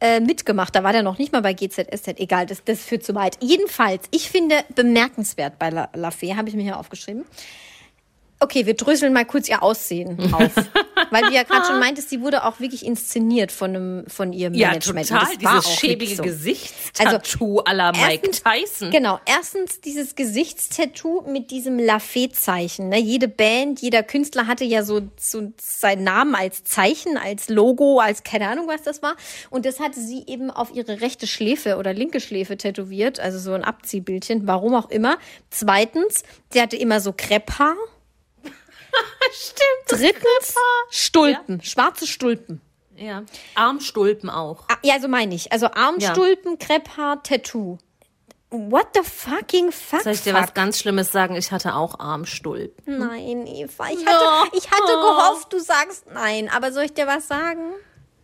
äh, mitgemacht. Da war der noch nicht mal bei GZSZ. Egal, das, das führt zu weit. Jedenfalls, ich finde bemerkenswert bei La, La Fee, habe ich mir hier aufgeschrieben. Okay, wir dröseln mal kurz ihr Aussehen auf. Weil du ja gerade schon meintest, sie wurde auch wirklich inszeniert von, einem, von ihrem Ja, Management. total. Das Dieses schäbige so. Gesichtstattoo à la Mike erstens- Tyson. Genau, erstens dieses Gesichtstattoo mit diesem Lafayette-Zeichen. Ne? Jede Band, jeder Künstler hatte ja so, so seinen Namen als Zeichen, als Logo, als keine Ahnung, was das war. Und das hatte sie eben auf ihre rechte Schläfe oder linke Schläfe tätowiert, also so ein Abziehbildchen, warum auch immer. Zweitens, sie hatte immer so Krepphaar. Stimmt. Drittens, Stulpen, schwarze Stulpen. Ja. Armstulpen auch. Ah, Ja, so meine ich. Also Armstulpen, Krepphaar, Tattoo. What the fucking fuck? Soll ich dir fuck? was ganz Schlimmes sagen? Ich hatte auch Armstulpen. Nein, Eva, ich hatte, ich hatte gehofft, du sagst nein. Aber soll ich dir was sagen?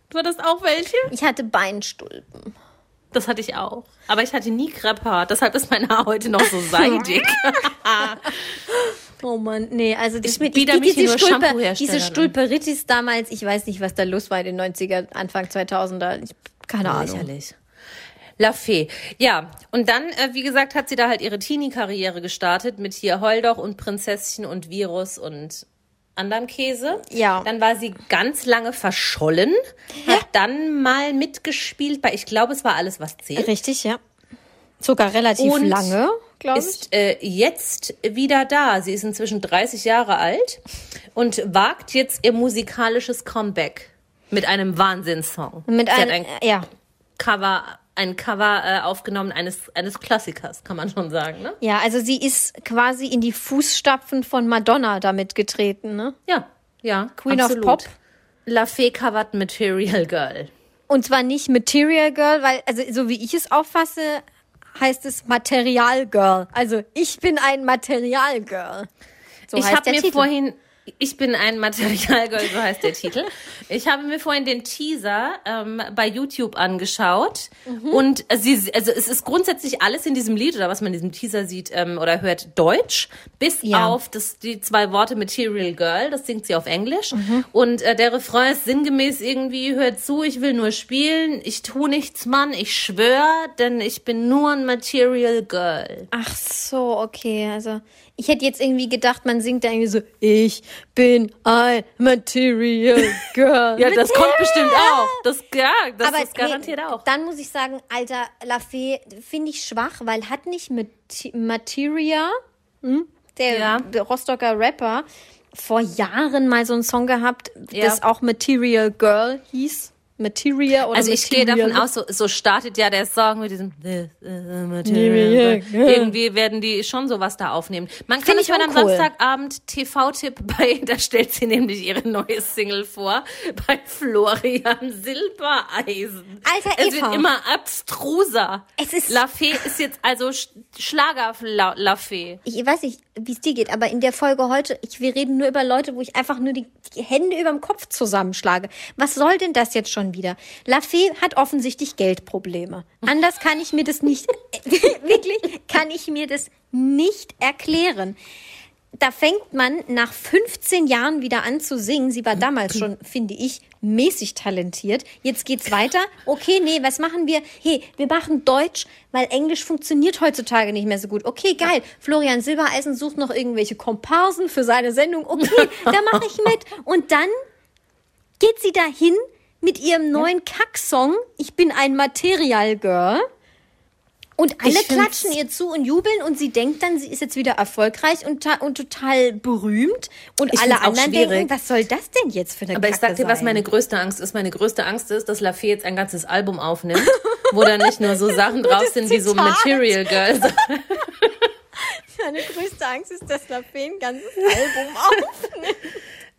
Du hattest auch welche? Ich hatte Beinstulpen. Das hatte ich auch. Aber ich hatte nie Krepphaar. Deshalb ist mein Haar heute noch so seidig. Oh Mann, nee, also das Ich mit bieder mich hier nur Stulpe, diese. Stulperitis damals, ich weiß nicht, was da los war in den 90er, Anfang 2000er. Ich, keine Ahnung. Lächerlich. La Fee. Ja, und dann, äh, wie gesagt, hat sie da halt ihre Teenie-Karriere gestartet mit hier Heuldoch und Prinzesschen und Virus und anderen Käse. Ja. Dann war sie ganz lange verschollen, hat dann mal mitgespielt bei, ich glaube, es war alles, was zählt. Richtig, ja. Sogar relativ Und lange, glaube ich. Ist äh, jetzt wieder da. Sie ist inzwischen 30 Jahre alt und wagt jetzt ihr musikalisches Comeback mit einem Wahnsinnssong. Mit einem, ein ja, Cover, ein Cover äh, aufgenommen eines, eines Klassikers, kann man schon sagen, ne? ja, also sie ist quasi in die Fußstapfen von Madonna damit getreten, ne? Ja, ja. Queen of absolut. Pop. La Fee covert Material Girl. Und zwar nicht Material Girl, weil, also so wie ich es auffasse, heißt es Material Girl. Also ich bin ein Material Girl. So ich habe mir Titel. vorhin, ich bin ein Materialgirl, so heißt der Titel. Ich habe mir vorhin den Teaser ähm, bei YouTube angeschaut Mhm. und sie, also es ist grundsätzlich alles in diesem Lied oder was man in diesem Teaser sieht ähm, oder hört Deutsch, bis Ja. auf das, die zwei Worte Material Girl, das singt sie auf Englisch Mhm. und äh, der Refrain ist sinngemäß irgendwie, hört zu, ich will nur spielen, ich tu nichts, Mann, ich schwör, denn ich bin nur ein Material Girl. Ach so, okay. Also Ich hätte jetzt irgendwie gedacht, man singt da irgendwie so, ich bin ein Material Girl. Ja, das kommt bestimmt auch. Das, ja, das Aber ist garantiert nee, auch. Dann muss ich sagen, Alter, La Fee finde ich schwach, weil hat nicht mit Materia, hm, der, Ja. der Rostocker Rapper, vor Jahren mal so einen Song gehabt, Ja. das auch Material Girl hieß. Material oder Also ich gehe davon aus, so, so startet ja der Song mit diesem This is a Material material. girl. Irgendwie werden die schon sowas da aufnehmen. Man kann nicht ich mal am. Samstagabend TV-Tipp bei, da stellt sie nämlich ihre neue Single vor, bei Florian Silbereisen. Alter, Es Eva. wird immer abstruser. Es ist- La Fee ist jetzt also Sch- Schlager La, La Fee. ich weiß nicht, wie es dir geht, aber in der Folge heute, ich, wir reden nur über Leute, wo ich einfach nur die, die Hände über dem Kopf zusammenschlage. Was soll denn das jetzt schon wieder? La Fee hat offensichtlich Geldprobleme. Anders kann ich mir das nicht, wirklich, kann ich mir das nicht erklären. Da fängt man nach 15 Jahren wieder an zu singen. Sie war damals schon, finde ich, mäßig talentiert. Jetzt geht's weiter. Okay, nee, was machen wir? Hey, wir machen Deutsch, weil Englisch funktioniert heutzutage nicht mehr so gut. Okay, geil. Florian Silbereisen sucht noch irgendwelche Komparsen für seine Sendung. Okay, da mache ich mit. Und dann geht sie dahin mit ihrem neuen Kacksong Ich bin ein Material Girl. Und alle Ich klatschen ihr zu und jubeln und sie denkt dann, sie ist jetzt wieder erfolgreich und, und total berühmt. Und Ich alle anderen denken, was soll das denn jetzt für eine Aber ich Kacke sag dir, was sein? meine größte Angst ist. Meine größte Angst ist, dass La Fee jetzt ein ganzes Album aufnimmt, wo dann nicht nur so Sachen drauf sind wie so. Material Girls. Meine größte Angst ist, dass La Fee ein ganzes Album aufnimmt.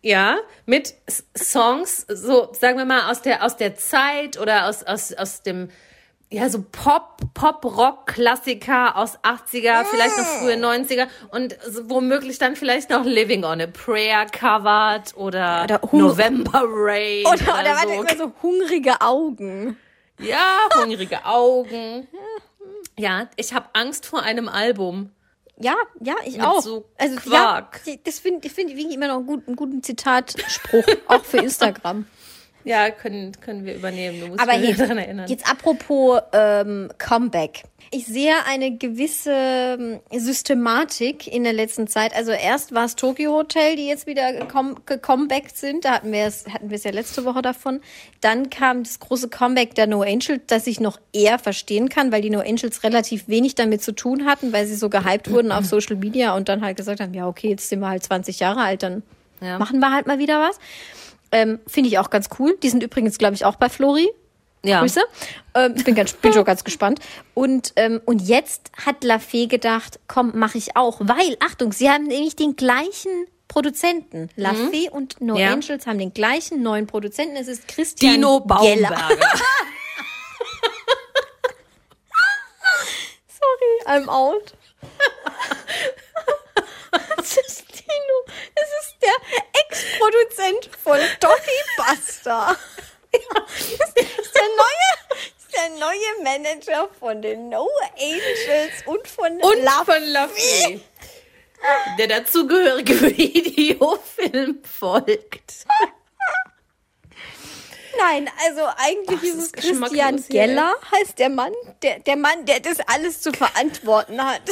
Ja, mit Songs, so sagen wir mal aus der aus der Zeit oder aus aus aus dem ja so Pop Pop Rock Klassiker aus 80er, vielleicht noch frühe 90er und so womöglich dann vielleicht noch Living on a Prayer covered oder, Oder November Rain Oder, oder warte, so. immer so hungrige Augen. Ja, hungrige Augen. Ja, ich habe Angst vor einem Album. Ja, ja, ich Mit auch. so also Quark. ja, das finde ich finde ich immer noch einen guten, einen guten Zitatspruch, auch für Instagram. Ja, können, können wir übernehmen. Du musst Aber mich daran erinnern. jetzt apropos ähm, Comeback. Ich sehe eine gewisse ähm, Systematik in der letzten Zeit. Also erst war es Tokyo Hotel, die jetzt wieder gecom- gecomebackt sind. Da hatten wir es hatten wir es ja letzte Woche davon. Dann kam das große Comeback der No Angels, das ich noch eher verstehen kann, weil die No Angels relativ wenig damit zu tun hatten, weil sie so gehypt wurden auf Social Media und dann halt gesagt haben, ja okay, jetzt sind wir halt 20 Jahre alt, dann Ja. machen wir halt mal wieder was. Ähm, Finde ich auch ganz cool. Die sind übrigens, glaube ich, auch bei Flori. ja. Grüße. Ähm, ich bin, ganz, bin schon ganz gespannt. Und, ähm, und jetzt hat La Fee gedacht, komm, mache ich auch. Weil, Achtung, sie haben nämlich den gleichen Produzenten. La Fee und No Mhm. Ja. Angels haben den gleichen neuen Produzenten. Es ist Christian Dino. Baumberger. Sorry, I'm out. Es ist Dino. Es ist der Ex-Produzent von Doggy Buster. Ist der neue, ist der neue Manager von den No Angels und von Und Love. von Fee. Der dazugehörige Videofilm folgt. Nein, also eigentlich Ach, ist es es ist Christian Geller, heißt der Mann, der, der Mann, der das alles zu verantworten hat.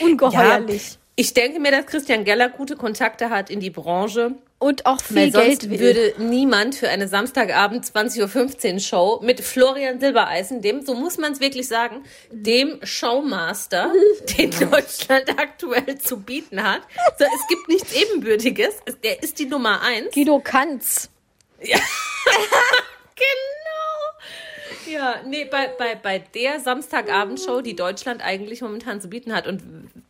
Ungeheuerlich. Ich denke mir, dass Christian Geller gute Kontakte hat in die Branche. Und auch viel Weil sonst Geld will. würde niemand für eine Samstagabend 20.15 Uhr Show mit Florian Silbereisen, dem, so muss man es wirklich sagen, dem Showmaster, den Deutschland aktuell zu bieten hat. So, es gibt nichts Ebenbürtiges. Es- Der ist die Nummer eins. Guido Kanz. Genau. Ja, nee, bei, bei, bei der Samstagabendshow, die Deutschland eigentlich momentan zu bieten hat, und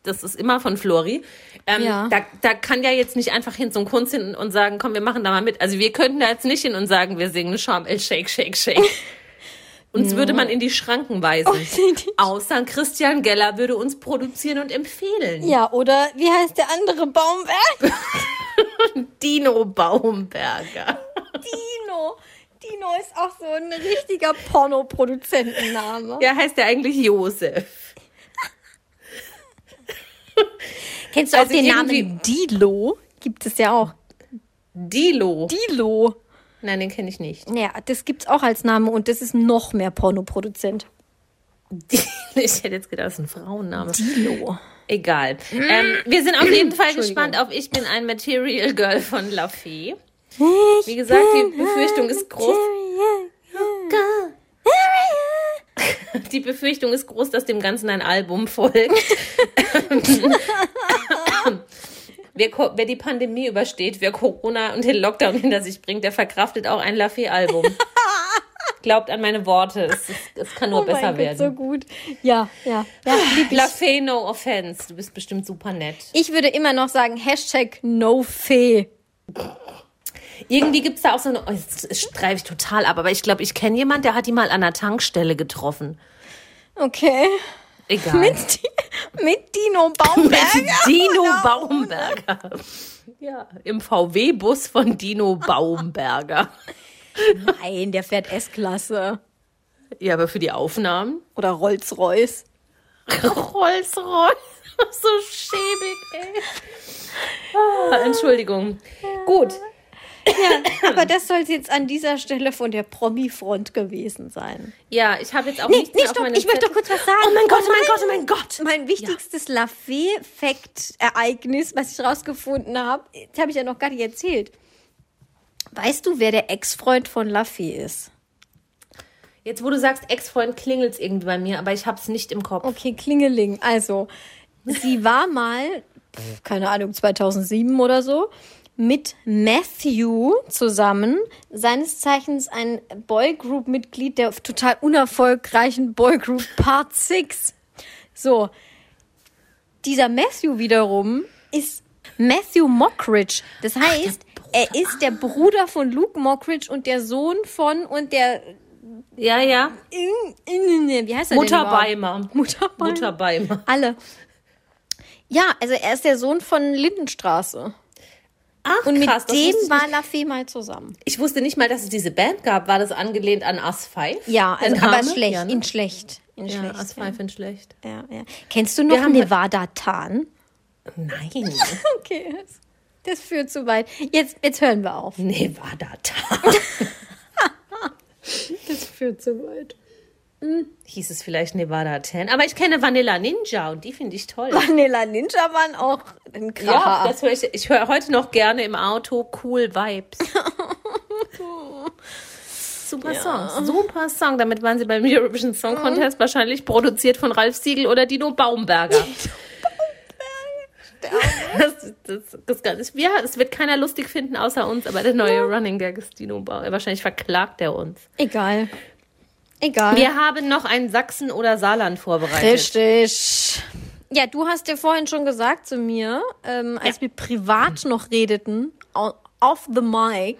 das ist immer von Flori, ähm, Ja. da, da kann ja jetzt nicht einfach hin zum Kunst hin und sagen, komm, wir machen da mal mit. Also wir könnten da jetzt nicht hin und sagen, wir singen Charm El Shake, Shake, Shake. Uns würde man in die Schranken weisen. Außer Christian Geller würde uns produzieren und empfehlen. Ja, oder wie heißt der andere Baumberg? Dino Baumberger. Dino. Dino ist auch so ein richtiger Pornoproduzentenname. Ja, heißt der eigentlich Josef. Kennst du Also auch den Namen Dilo? Gibt es ja auch. Dilo. Dilo. Nein, den kenne ich nicht. Ja, das gibt's auch als Name und das ist noch mehr Pornoproduzent. Ich hätte jetzt gedacht, das ist ein Frauenname. Dilo. Egal. Ähm, wir sind auf jeden Fall gespannt auf Ich bin ein Material Girl von La Fee. Wie gesagt, die Befürchtung ist groß. Die Befürchtung ist groß, dass dem Ganzen ein Album folgt. wer, wer die Pandemie übersteht, wer Corona und den Lockdown hinter sich bringt, der verkraftet auch ein La Fee-Album. Glaubt an meine Worte. Es, ist, es kann nur Oh mein besser Gott, werden. so gut. Ja, ja. ja lieb ich. La Fee, no offense. Du bist bestimmt super nett. ich würde immer noch sagen, Hashtag NoFee. Irgendwie gibt's da auch so eine. Oh, jetzt streife ich total ab, aber ich glaube, ich kenne jemanden, der hat die mal an der Tankstelle getroffen. Okay. Egal. Mit, mit Dino Baumberger. Dino Baumberger. Ja, im VW-Bus von Dino Baumberger. Nein, der fährt S-Klasse. Ja, aber für die Aufnahmen? Oder Rolls-Royce. Rolls-Royce. So schäbig, ey. Ah, Entschuldigung. Gut. Aber das soll es jetzt an dieser Stelle von der Promi-Front gewesen sein. Ja, ich habe jetzt auch Nee, nichts nee, mehr auf stopp, meinem ich möchte doch kurz was sagen. Oh mein Gott, Oh oh mein. Gott, oh mein Gott. Mein wichtigstes Lafay-Fact-Ereignis, was ich rausgefunden habe, das habe ich ja noch gar nicht erzählt. Weißt du, wer der Ex-Freund von Lafay ist? Jetzt, wo du sagst, Ex-Freund, klingelt's irgendwie bei mir, aber ich hab's nicht im Kopf. Okay, Klingeling. Also, sie war mal, keine Ahnung, 2007 oder so, mit Matthew zusammen, seines Zeichens ein Boygroup-Mitglied der total unerfolgreichen Boygroup Part 6. So, dieser Matthew wiederum ist Matthew Mockridge. Das heißt, er ist der Bruder von Luke Mockridge und der Sohn von und der Ja, ja. wie heißt er Mutter denn? Beimer. Mutter Beimer. Mutter Beimer. Alle. Ja, also er ist der Sohn von Lindenstraße. Ach, Und mit krass, dem war. Lafay mal zusammen. Ich wusste nicht mal, dass es diese Band gab. War das angelehnt an Us Five? Ja, also, aber schlecht, Ja, ne? in schlecht. In ja schlecht. Us Five in schlecht. Ja, ja. Kennst du noch Nevada Tan? Nein. Okay, das, das führt zu weit. Jetzt, jetzt hören wir auf. Nevada Tan. Das führt zu weit. Hieß es vielleicht Nevada Tan. Aber ich kenne Vanilla Ninja und die finde ich toll. Vanilla Ninja waren auch ein Kracher. Ja, das höre ich. Ich höre heute noch gerne im Auto Cool Vibes. Super Song, super Song. Damit waren sie beim Eurovision Song Contest wahrscheinlich produziert von Ralf Siegel oder Dino Baumberger. Das, das, das, das, ja, es wird keiner lustig finden außer uns, aber der neue Running Gag ist Dino Baumberger. Wahrscheinlich verklagt er uns. Egal. Egal. Wir haben noch ein Sachsen oder Saarland vorbereitet. Richtig. Ja, du hast dir vorhin schon gesagt zu mir, ähm, als wir privat noch redeten, off the mic,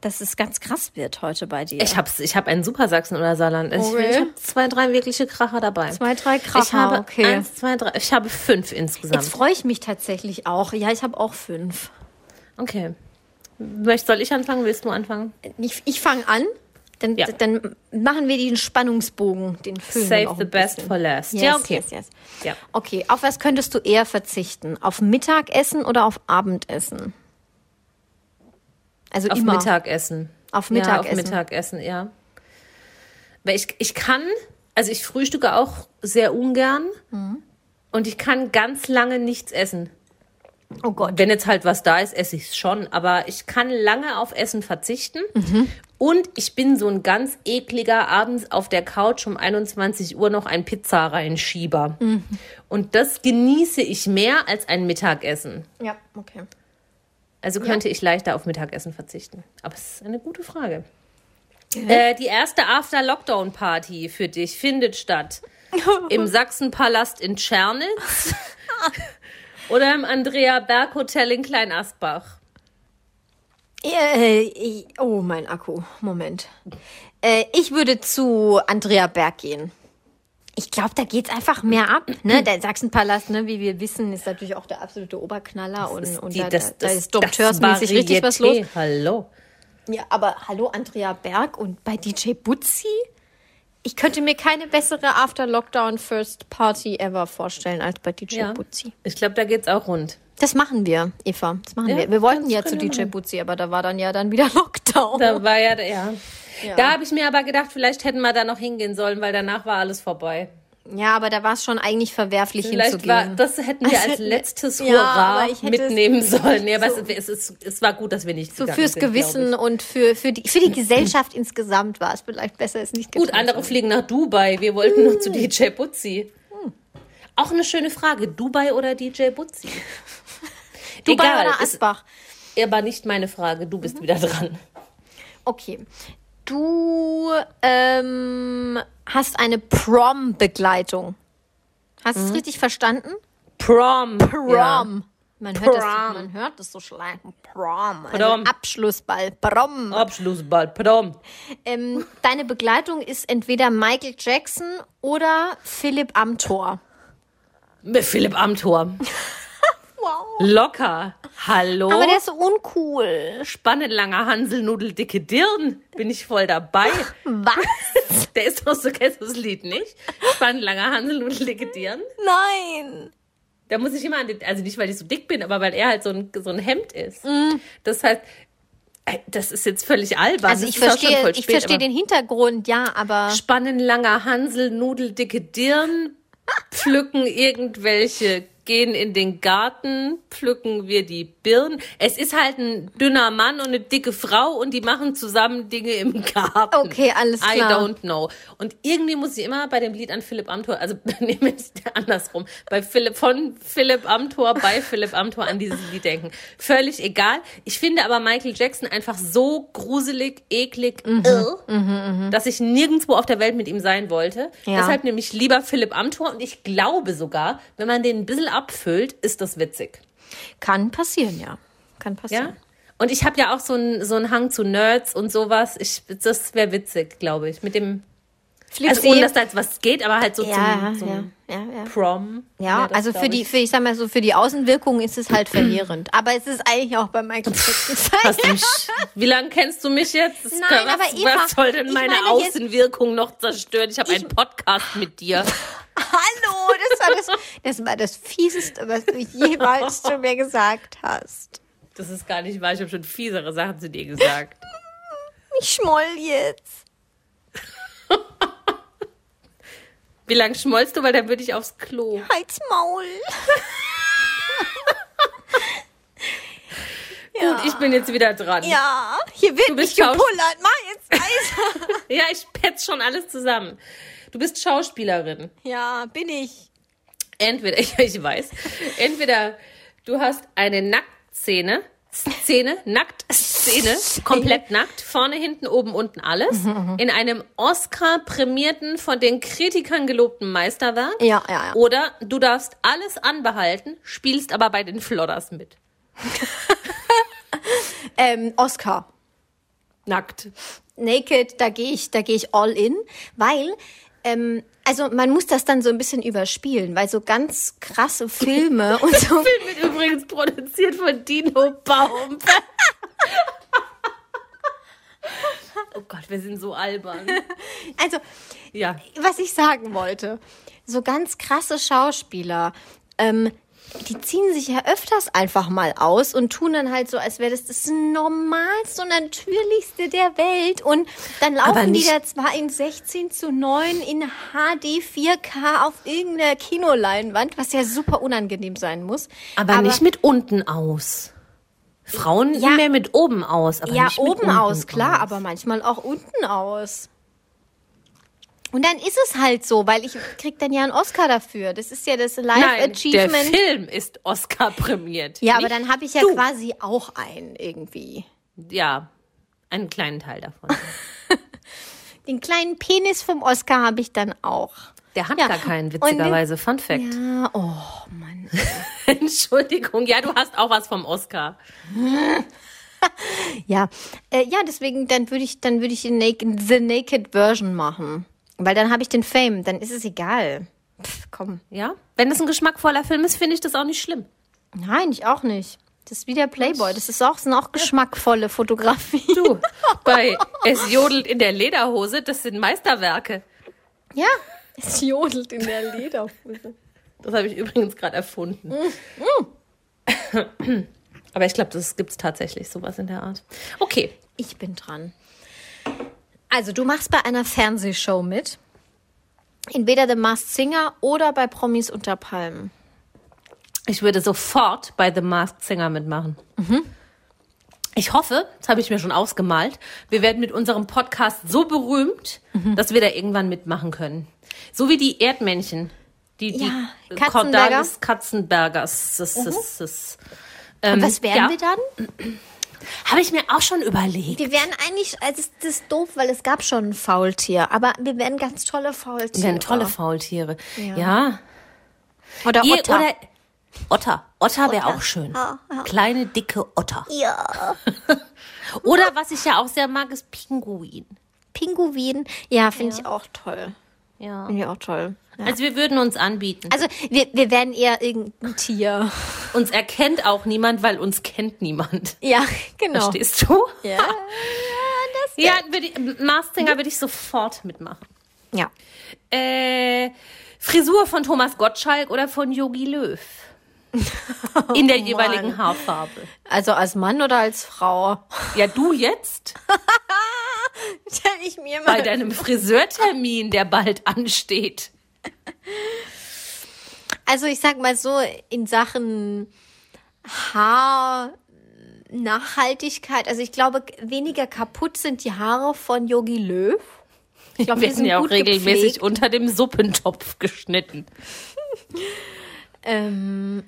dass es ganz krass wird heute bei dir. Ich hab's, ich habe einen super Sachsen oder Saarland. Ich, Okay. ich habe zwei, drei wirkliche Kracher dabei. Zwei, drei Kracher, Ich habe okay. eins, zwei, drei. Ich habe fünf insgesamt. Jetzt freue ich mich tatsächlich auch. Ja, ich habe auch fünf. Okay. Soll ich anfangen? Willst du anfangen? Ich, ich fange an, dann, Ja. dann machen wir den Spannungsbogen, den wir Save the best bisschen. for last. Yes, ja, okay. yes, yes. Ja. Okay, auf was könntest du eher verzichten? Auf Mittagessen oder auf Abendessen? Also Auf immer. Mittagessen. Auf Ja, auf Mittagessen. Mittagessen, ja. Weil ich, ich kann, also ich frühstücke auch sehr ungern Mhm. und ich kann ganz lange nichts essen. Oh Gott. Wenn jetzt halt was da ist, esse ich es schon. Aber ich kann lange auf Essen verzichten. Mhm. Und ich bin so ein ganz ekliger abends auf der Couch um 21 Uhr noch ein Pizza reinschieber. Mhm. Und das genieße ich mehr als ein Mittagessen. Ja, okay. Also könnte ich leichter auf Mittagessen verzichten. Aber es ist eine gute Frage. Äh, die erste After-Lockdown-Party für dich findet statt im Sachsenpalast in Tschernitz oder im Andrea Berg Hotel in Kleinasbach. Äh, oh, mein Akku. Moment. Äh, ich würde zu Andrea Berg gehen. Ich glaube, da geht's einfach mehr ab. Ne? Der Sachsenpalast, ne, wie wir wissen, ist natürlich auch der absolute Oberknaller und, und Die- da, da, da ist dompteursmäßig richtig was los. Hallo. Ja, aber hallo Andrea Berg und bei DJ Butzi? Ich könnte mir keine bessere After Lockdown First Party ever vorstellen als bei DJ Ja. Butzi. Ich glaube, da geht's auch rund. Das machen wir, Eva. Das machen Ja, wir. Wir wollten ja zu DJ. Butzi, aber da war dann ja dann wieder Lockdown. Da war ja, ja. Ja. Da habe ich mir aber gedacht, vielleicht hätten wir da noch hingehen sollen, weil danach war alles vorbei. Ja, aber da war es schon eigentlich verwerflich Vielleicht hinzugehen. war, das hätten wir Also, als letztes ja, Hurra es- mitnehmen sollen. Aber so- es, es, es war gut, dass wir nicht so fürs sind, Gewissen und für, für, die, für die Gesellschaft insgesamt war es vielleicht besser, es nicht Gut, andere haben. fliegen nach Dubai. Wir wollten noch zu DJ Butzi. Auch eine schöne Frage. Dubai oder DJ Butzi? Dubai Egal, oder Asbach? aber nicht meine Frage. Du bist wieder dran. Okay. Du ähm, hast eine Prom-Begleitung. Hast du es richtig verstanden? Prom. Prom. Ja. Man, hört das, Prom. man hört das so schlecht. Prom. Also Prom. Abschlussball. Prom. Abschlussball. Prom. Ähm, deine Begleitung ist entweder Michael Jackson oder Philipp Amthor. Philipp Amthor. Wow. Locker. Hallo. Aber der ist so uncool. Spannend langer Hansel, Nudeldicke Dirn. Bin ich voll dabei. Was? Der ist doch so, kennst das Lied nicht? Spannend langer Hansel, Nudeldicke Dirn. Nein. Da muss ich immer an den, also nicht, weil ich so dick bin, aber weil er halt so ein, so ein Hemd ist. Mhm. Das heißt, äh, das ist jetzt völlig albern. Also ich verstehe, voll ich spät, verstehe den Hintergrund, ja, aber Spannenlanger Hansel, Nudeldicke Dirn, pflücken irgendwelche, gehen in den Garten, pflücken wir die Birnen. Es ist halt ein dünner Mann und eine dicke Frau und die machen zusammen Dinge im Garten. Okay, alles I klar. don't know. Und irgendwie muss ich immer bei dem Lied an Philipp Amthor, also nehmen wir es andersrum, bei Philipp, von Philipp Amthor bei Philipp Amthor an dieses Lied denken. Völlig egal. Ich finde aber Michael Jackson einfach so gruselig, eklig, Mhm. irr, dass ich nirgendwo auf der Welt mit ihm sein wollte. Ja. Deshalb nehme ich lieber Philipp Amthor und ich glaube sogar, wenn man den ein bisschen abfüllt, ist das witzig. kann passieren, ja. Kann Ja? passieren. Und ich habe ja auch so einen so einen Hang zu Nerds und sowas. Ich, das wäre witzig, glaube ich. Mit dem, also ohne dass da jetzt was geht, aber halt so ja, zum, zum ja, ja, ja. Prom. Ja, das, also für die, ich. für, ich sag mal so, für die Außenwirkung ist es halt verheerend. Aber es ist eigentlich auch bei Michael Jackson. Wie lange kennst du mich jetzt? Das Nein, was, aber Eva, was soll denn ich meine meine jetzt- Außenwirkung noch zerstören? Ich habe einen Podcast mit dir. Hallo, das war das, das war das Fieseste, was du jemals zu mir gesagt hast. Das ist gar nicht wahr. Ich habe schon fiesere Sachen zu dir gesagt. Ich schmoll jetzt. Wie lange schmollst du? Weil dann würde ich aufs Klo. Halt's Maul. Gut, ich bin jetzt wieder dran. Ja, hier wird bist nicht gepullert. Mach jetzt Eis. ja ich petz schon alles zusammen. Du bist Schauspielerin. ja, bin ich. entweder, ich, ich weiß, entweder du hast eine Nacktszene, Szene, Nacktszene, komplett nackt, vorne, hinten, oben, unten, alles, in einem Oscar-prämierten, von den Kritikern gelobten Meisterwerk. Ja, ja, ja. Oder du darfst alles anbehalten, spielst aber bei den Flodders mit. Ähm, Oscar. Nackt. Naked, da gehe ich, da gehe ich all in, weil ähm, also man muss das dann so ein bisschen überspielen, weil so ganz krasse Filme und so. Film wird übrigens produziert von Dino Baum. oh Gott, wir sind so albern. Also Ja. was ich sagen wollte, so ganz krasse Schauspieler, ähm, die ziehen sich ja öfters einfach mal aus und tun dann halt so, als wäre das das Normalste und Natürlichste der Welt. Und dann Aber laufen die da zwar in 16 zu 9 in HD 4K auf irgendeiner Kinoleinwand, was ja super unangenehm sein muss. Aber, nicht mit unten aus. Frauen Ja. mehr mit oben aus. Aber Ja, nicht oben aus, klar, aus. aber manchmal auch unten aus. Und dann ist es halt so, weil ich krieg dann ja einen Oscar dafür. Das ist ja das Life Nein, der Achievement. Film ist Oscar prämiert. Ja, aber dann habe ich ja du. quasi auch einen irgendwie. Ja, einen kleinen Teil davon. Den kleinen Penis vom Oscar habe ich dann auch. Der hat Ja, gar keinen, witzigerweise. Fun Fact. Ja, oh Mann. Entschuldigung, ja, du hast auch was vom Oscar. Ja, äh, ja, deswegen dann würde ich dann würde ich den Naked, the Naked Version machen, weil dann habe ich den Fame, dann ist es egal. Pff, komm. Ja? Wenn es ein geschmackvoller Film ist, finde ich das auch nicht schlimm. Nein, ich auch nicht. Das ist wie der Playboy. Das ist auch, sind auch geschmackvolle Fotografie. Du, bei Es jodelt in der Lederhose, das sind Meisterwerke. Ja, es jodelt in der Lederhose. Das habe ich übrigens gerade erfunden. Aber ich glaube, das gibt es tatsächlich, sowas in der Art. Okay. Ich bin dran. Also, du machst bei einer Fernsehshow mit. Entweder The Masked Singer oder bei Promis unter Palmen. Ich würde sofort bei The Masked Singer mitmachen. Ich hoffe, das habe ich mir schon ausgemalt, wir werden mit unserem Podcast so berühmt, dass wir da irgendwann mitmachen können. So wie die Erdmännchen. Die, die Ja, Katzenberger. Katzenbergers. Das, das, das, Und ähm, was werden ja, wir dann? Habe ich mir auch schon überlegt. Wir wären eigentlich, also das ist doof, weil es gab schon ein Faultier, aber wir wären ganz tolle Faultiere. Wir werden tolle Faultiere. Ja. Ja. Oder Ihr- Otter. Oder Otter. Otter wäre auch schön. Ja, ja. Kleine, dicke Otter. ja. Oder was ich ja auch sehr mag, ist Pinguin. Pinguin. Ja, finde ich auch toll. Ja. Finde ich auch toll. Ja. Also wir würden uns anbieten. Also wir, wir werden eher irgendein Tier. Uns erkennt auch niemand, weil uns kennt niemand. Ja, genau. Verstehst du? Ja. Ja, würde ich, Mars Singer würde ich sofort mitmachen. ja. Äh, Frisur von Thomas Gottschalk oder von Yogi Löw? In der jeweiligen Haarfarbe. Also als Mann oder als Frau? Ja, du jetzt? Stell ich mir Bei deinem Friseurtermin, der bald ansteht. Also ich sag mal so, in Sachen Haar. Nachhaltigkeit, also ich glaube, weniger kaputt sind die Haare von Yogi Löw. Ich glaube, die werden sind ja auch regelmäßig gepflegt. unter dem Suppentopf geschnitten. Ähm,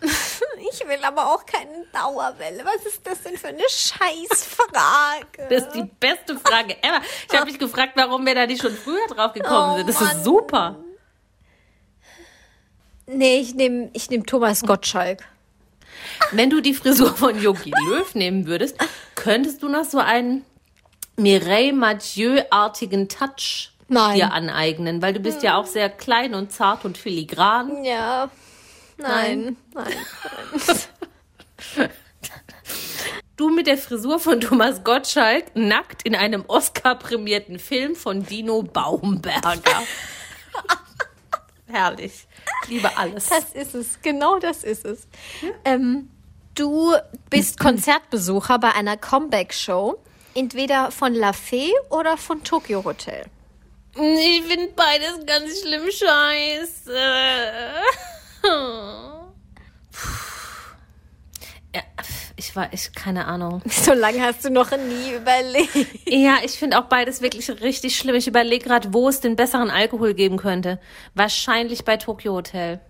ich will aber auch keine Dauerwelle. Was ist das denn für eine Scheißfrage? Das ist die beste Frage ever. Ich habe mich gefragt, warum wir da nicht schon früher drauf gekommen Oh sind. Das Mann. ist super. nee, ich nehme ich nehm Thomas Gottschalk. Wenn du die Frisur von Yogi Löw nehmen würdest, könntest du noch so einen Mireille Mathieu-artigen Touch Nein. dir aneignen, weil du bist ja auch sehr klein und zart und filigran. Ja. Nein, nein. Du mit der Frisur von Thomas Gottschalk nackt in einem Oscar-prämierten Film von Dino Baumberger. Herrlich. Ich liebe alles. Das ist es, genau das ist es. Ähm, du bist Konzertbesucher bei einer Comeback-Show, entweder von La Fee oder von Tokyo Hotel. Ich finde beides ganz schlimm scheiße. Ja, ich war, ich, keine Ahnung. So lange hast du noch nie überlegt. Ja, ich finde auch beides wirklich richtig schlimm. Ich überlege gerade, wo es den besseren Alkohol geben könnte. Wahrscheinlich bei Tokyo Hotel.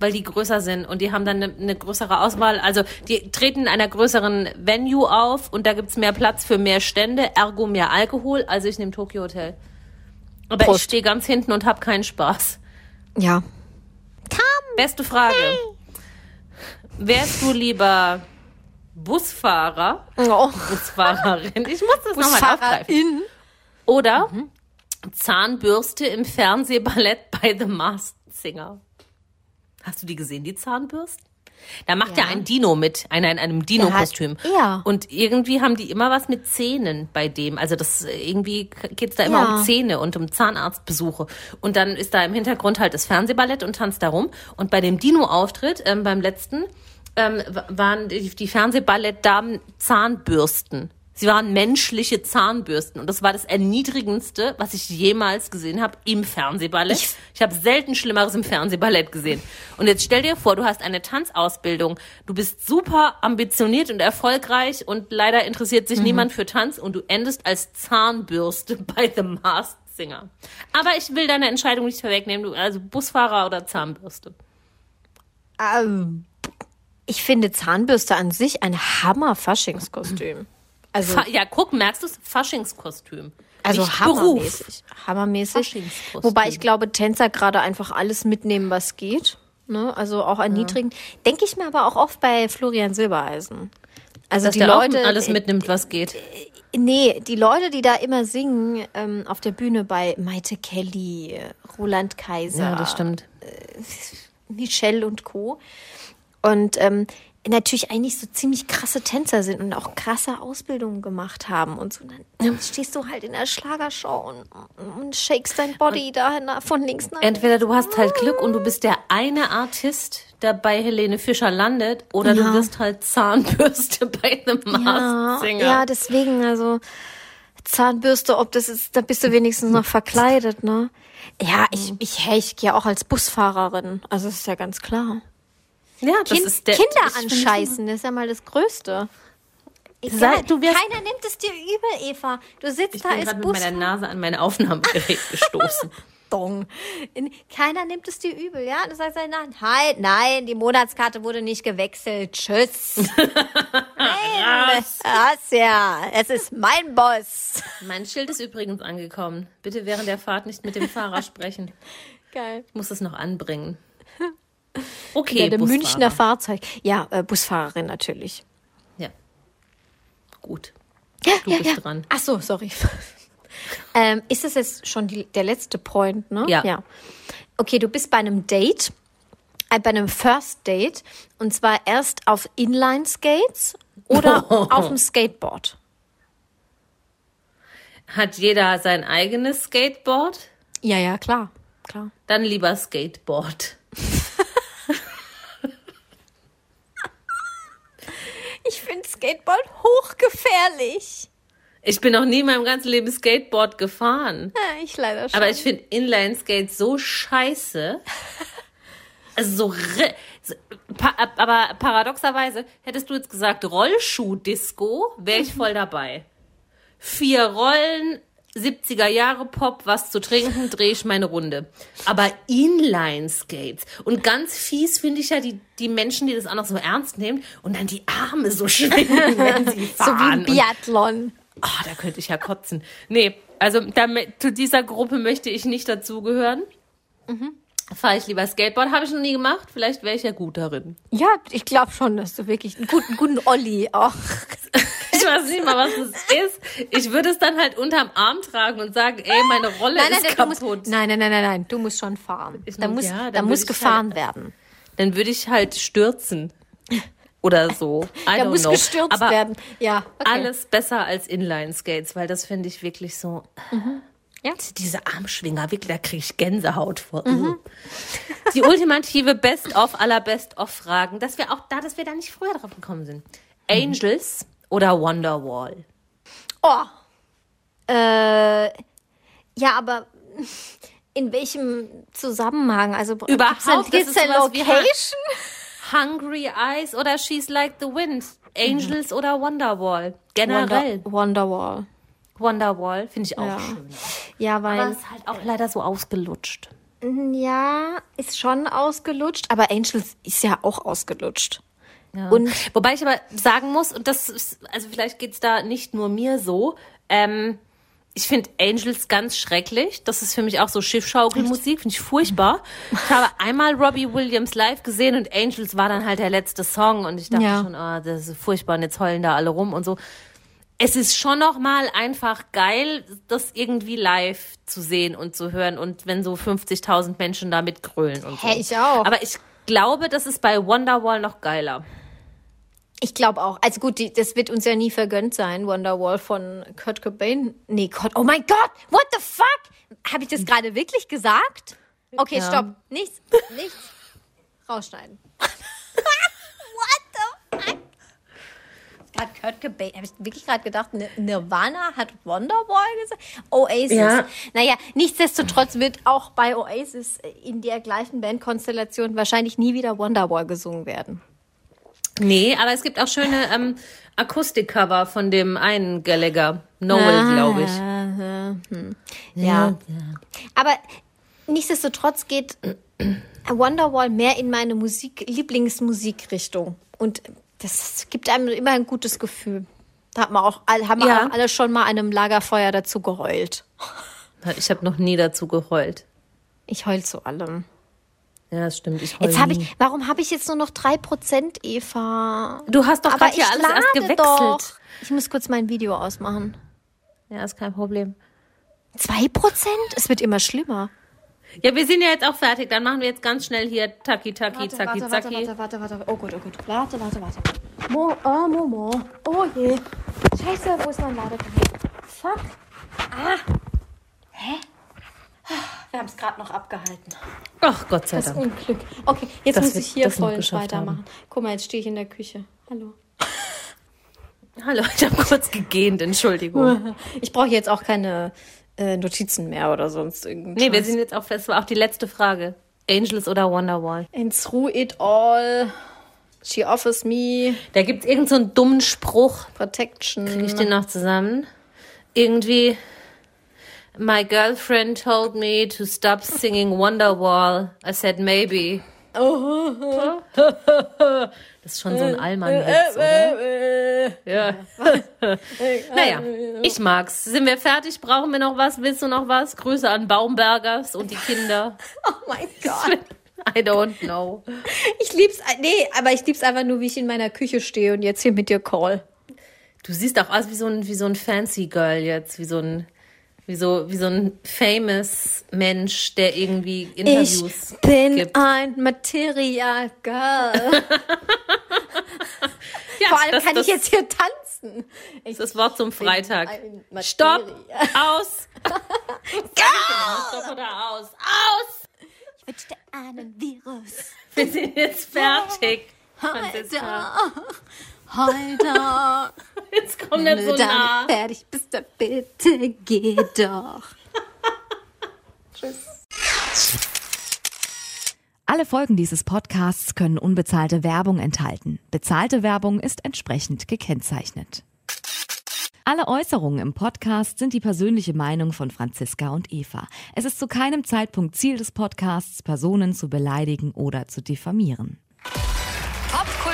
Weil die größer sind und die haben dann eine, eine größere Auswahl. Also die treten in einer größeren Venue auf und da gibt's mehr Platz für mehr Stände, ergo mehr Alkohol. Also ich nehme Tokyo Hotel. Aber Prost. ich stehe ganz hinten und habe keinen Spaß. Ja. Beste Frage. Wärst du lieber Busfahrer, Oh. Busfahrerin? Ich muss das nochmal aufgreifen. Oder Zahnbürste im Fernsehballett bei The Masked Singer. Hast du die gesehen, die Zahnbürsten? Da macht ja, Ja. ein Dino mit, einer in einem Dino-Kostüm. Ja. Und irgendwie haben die immer was mit Zähnen bei dem. Also das irgendwie geht's da immer Ja. um Zähne und um Zahnarztbesuche. Und dann ist da im Hintergrund halt das Fernsehballett und tanzt da rum. Und bei dem Dino-Auftritt, ähm, beim letzten, ähm, waren die, die Fernsehballettdamen Zahnbürsten. Sie waren menschliche Zahnbürsten. Und das war das Erniedrigendste, was ich jemals gesehen habe im Fernsehballett. Ich, Ich- habe selten Schlimmeres im Fernsehballett gesehen. Und jetzt stell dir vor, du hast eine Tanzausbildung. Du bist super ambitioniert und erfolgreich und leider interessiert sich niemand für Tanz und du endest als Zahnbürste bei The Masked Singer. Aber ich will deine Entscheidung nicht vorwegnehmen. Du, also Busfahrer oder Zahnbürste. Ähm, ich finde Zahnbürste an sich ein Hammer-Faschingskostüm. Also, Fa ja, guck, merkst du es? Faschingskostüm. also nicht Beruf. hammermäßig. Hammermäßig. Faschingskostüm. Wobei ich glaube, Tänzer gerade einfach alles mitnehmen, was geht. Ne? Also auch erniedrigen. Denke ich mir aber auch oft bei Florian Silbereisen. Also Dass die der Leute, alles mitnimmt, was geht. Nee, die Leute, die da immer singen ähm, auf der Bühne bei Maite Kelly, Roland Kaiser, Ja, das stimmt. Michelle und Co. Und ähm, natürlich eigentlich so ziemlich krasse Tänzer sind und auch krasse Ausbildungen gemacht haben und so. Und dann stehst du halt in der Schlagershow und, und shakest dein Body da na- von links nach Entweder du hast halt Glück und du bist der eine Artist, der bei Helene Fischer landet, oder Ja. du wirst halt Zahnbürste bei einem Masked Singer. ja, deswegen, also Zahnbürste, ob das ist, da bist du wenigstens noch verkleidet, ne? Ja, ich, ich, hey, ich gehe auch als Busfahrerin. Also das ist ja ganz klar. Ja, das Kind, ist der Kinder ich anscheißen, das ist ja mal das Größte. Sei- Egal, du wirst- keiner nimmt es dir übel, Eva. Du sitzt Ich da bin als gerade mit meiner. Nase an mein Aufnahmegerät gestoßen. Dong. In- Keiner nimmt es dir übel, ja? Du sagst halt, nein, nein, nein, die Monatskarte wurde nicht gewechselt. Tschüss. nein, das ja, es ist mein Boss. mein Schild ist übrigens angekommen. Bitte während der Fahrt nicht mit dem Fahrer sprechen. Geil. Ich muss es noch anbringen. Okay, Ja, der Busfahrer. Münchner Fahrzeug. Ja, äh, Busfahrerin natürlich. Ja. Gut. Ja, Du ja, bist ja. dran. Ach so, sorry. ähm, ist das jetzt schon die, der letzte Point, ne? Ja. ja. Okay, du bist bei einem Date, äh, bei einem First Date, und zwar erst auf Inline-Skates oder auf dem Skateboard. Hat jeder sein eigenes Skateboard? Ja, ja, klar, klar. Dann lieber Skateboard. Ich finde Skateboard hochgefährlich. Ich bin noch nie in meinem ganzen Leben Skateboard gefahren. Ja, ich leider schon. Aber ich finde Inline-Skates so scheiße. Also so, so pa aber paradoxerweise hättest du jetzt gesagt Rollschuh-Disco, wäre ich voll dabei. Vier Rollen, 70er Jahre Pop, was zu trinken, drehe ich meine Runde. Aber Inline-Skates und ganz fies finde ich ja die, die Menschen, die das auch noch so ernst nehmen und dann die Arme so schwingen, wenn sie so wie fahren. ein Biathlon. Ah, da könnte ich ja kotzen. Nee, also damit, zu dieser Gruppe möchte ich nicht dazugehören. Fahre ich lieber Skateboard. Habe ich noch nie gemacht. Vielleicht wäre ich ja gut darin. Ja, ich glaube schon, dass du wirklich einen guten, guten Olli auch. Ich weiß nicht mal, was das ist. Ich würde es dann halt unterm Arm tragen und sagen, ey, meine Rolle Nein, nein, ist kaputt. musst, nein, nein, nein, nein, nein, du musst schon fahren. Ich Da muss- ja, da muss gefahren halt- werden. Dann würde ich halt stürzen. Oder so. I Da muss know. gestürzt Aber werden. Ja, okay. alles besser als Inline-Skates, weil das finde ich wirklich so. Ja. Diese Armschwinger, wirklich, da kriege ich Gänsehaut vor. Mhm. Die ultimative Best-of aller Best-of-Fragen, dass wir auch da, dass wir da nicht früher drauf gekommen sind. Angels oder Wonderwall? Oh. Äh, ja, aber in welchem Zusammenhang? Also Überhaupt, Gibt's wie Location? Hungry Eyes oder She's Like the Wind? Angels oder Wonderwall? Generell. Wonder, Wonderwall. Wonderwall finde ich auch Ja. schön. Ja, Aber weil es ist halt auch leider so ausgelutscht. ja, ist schon ausgelutscht, aber Angels ist ja auch ausgelutscht. Ja. Und- Wobei ich aber sagen muss, und das ist, also vielleicht geht's da nicht nur mir so, ähm, ich finde Angels ganz schrecklich. Das ist für mich auch so Schiffschaukelmusik, finde ich furchtbar. Ich habe einmal Robbie Williams live gesehen und Angels war dann halt der letzte Song und ich dachte Ja. schon, ah, das ist furchtbar und jetzt heulen da alle rum und so. Es ist schon noch mal einfach geil, das irgendwie live zu sehen und zu hören und wenn so 50.000 Menschen da mitgrölen und so. Hä, ich auch. Aber ich glaube, das ist bei Wonderwall noch geiler. Ich glaube auch. Also gut, die, das wird uns ja nie vergönnt sein, Wonderwall von Kurt Cobain. Nee, Gott, oh mein Gott, what the fuck? Habe ich das gerade wirklich gesagt? Okay, Ja. stopp. Nichts, nichts. Rausschneiden. what the fuck? Gerade Kurt Cobain, habe ich wirklich gerade gedacht, Nir- Nirvana hat Wonderwall gesagt? Oasis. Ja. Naja, nichtsdestotrotz wird auch bei Oasis in der gleichen Bandkonstellation wahrscheinlich nie wieder Wonderwall gesungen werden. Nee, aber es gibt auch schöne ähm, Akustikcover von dem einen Gallagher, Noel, glaube ich. hm. Ja. Aber nichtsdestotrotz geht Wonderwall mehr in meine Musik, Lieblingsmusikrichtung. Und das gibt einem immer ein gutes Gefühl. Da hat man auch, haben wir Ja. auch alle schon mal an einem Lagerfeuer dazu geheult. Ich habe noch nie dazu geheult. Ich heul zu allem. Ja, das stimmt. Ich Jetzt habe nie. ich, warum habe ich jetzt nur noch 3%, Eva? Du hast doch gerade hier alles erst gewechselt. doch. Ich muss kurz mein Video ausmachen. Ja, ist kein Problem. 2%? Es wird immer schlimmer. Ja, wir sind ja jetzt auch fertig. Dann machen wir jetzt ganz schnell hier Taki Taki Warte, Zaki warte, warte, Zaki. warte, warte, warte. Oh gut, oh gut. Warte, warte, warte. Mo, oh, Momo. Oh je. Scheiße, wo ist mein Ladegerät? Fuck. Ah. Hä? Wir haben es gerade noch abgehalten. Ach Gott sei Das Dank. Unglück. Okay, jetzt Dass muss ich hier das voll weitermachen. Guck mal, jetzt stehe ich in der Küche. Hallo. Hallo, ich habe kurz gegähnt, Entschuldigung. Ich brauche jetzt auch keine äh, Notizen mehr oder sonst irgendwas. Nee, wir sind jetzt auf, das war auch die letzte Frage. Angels oder Wonderwall? And through it all, she offers me Da gibt's irgend so einen dummen Spruch. protection. Krieg ich den noch zusammen? Irgendwie. My girlfriend told me to stop singing Wonderwall. I said maybe. Das ist schon so ein Allmann-Witz, oder? Ja. naja, ich mag's. Sind wir fertig? Brauchen wir noch was? Willst du noch was? Grüße an Baumbergers und die Kinder. Oh mein Gott. I don't know. Ich lieb's, nee, aber ich lieb's einfach nur, wie ich in meiner Küche stehe und jetzt hier mit dir call. Du siehst auch aus wie so ein, wie so ein Fancy Girl jetzt, wie so ein, wie so, wie so ein famous Mensch, der irgendwie Interviews Ich bin gibt. ein Material Girl. Ja, Vor allem das, kann das, ich jetzt hier tanzen. Ich Das Wort zum Freitag. Stopp! Aus! Stopp oder aus? Aus! Ich wünschte einen Virus. Wir sind jetzt fertig. Heute, heute. Jetzt kommt Wenn nicht du so nah. fertig bist, dann bitte geh doch. Alle Folgen dieses Podcasts können unbezahlte Werbung enthalten. Bezahlte Werbung ist entsprechend gekennzeichnet. Alle Äußerungen im Podcast sind die persönliche Meinung von Franziska und Eva. Es ist zu keinem Zeitpunkt Ziel des Podcasts, Personen zu beleidigen oder zu diffamieren.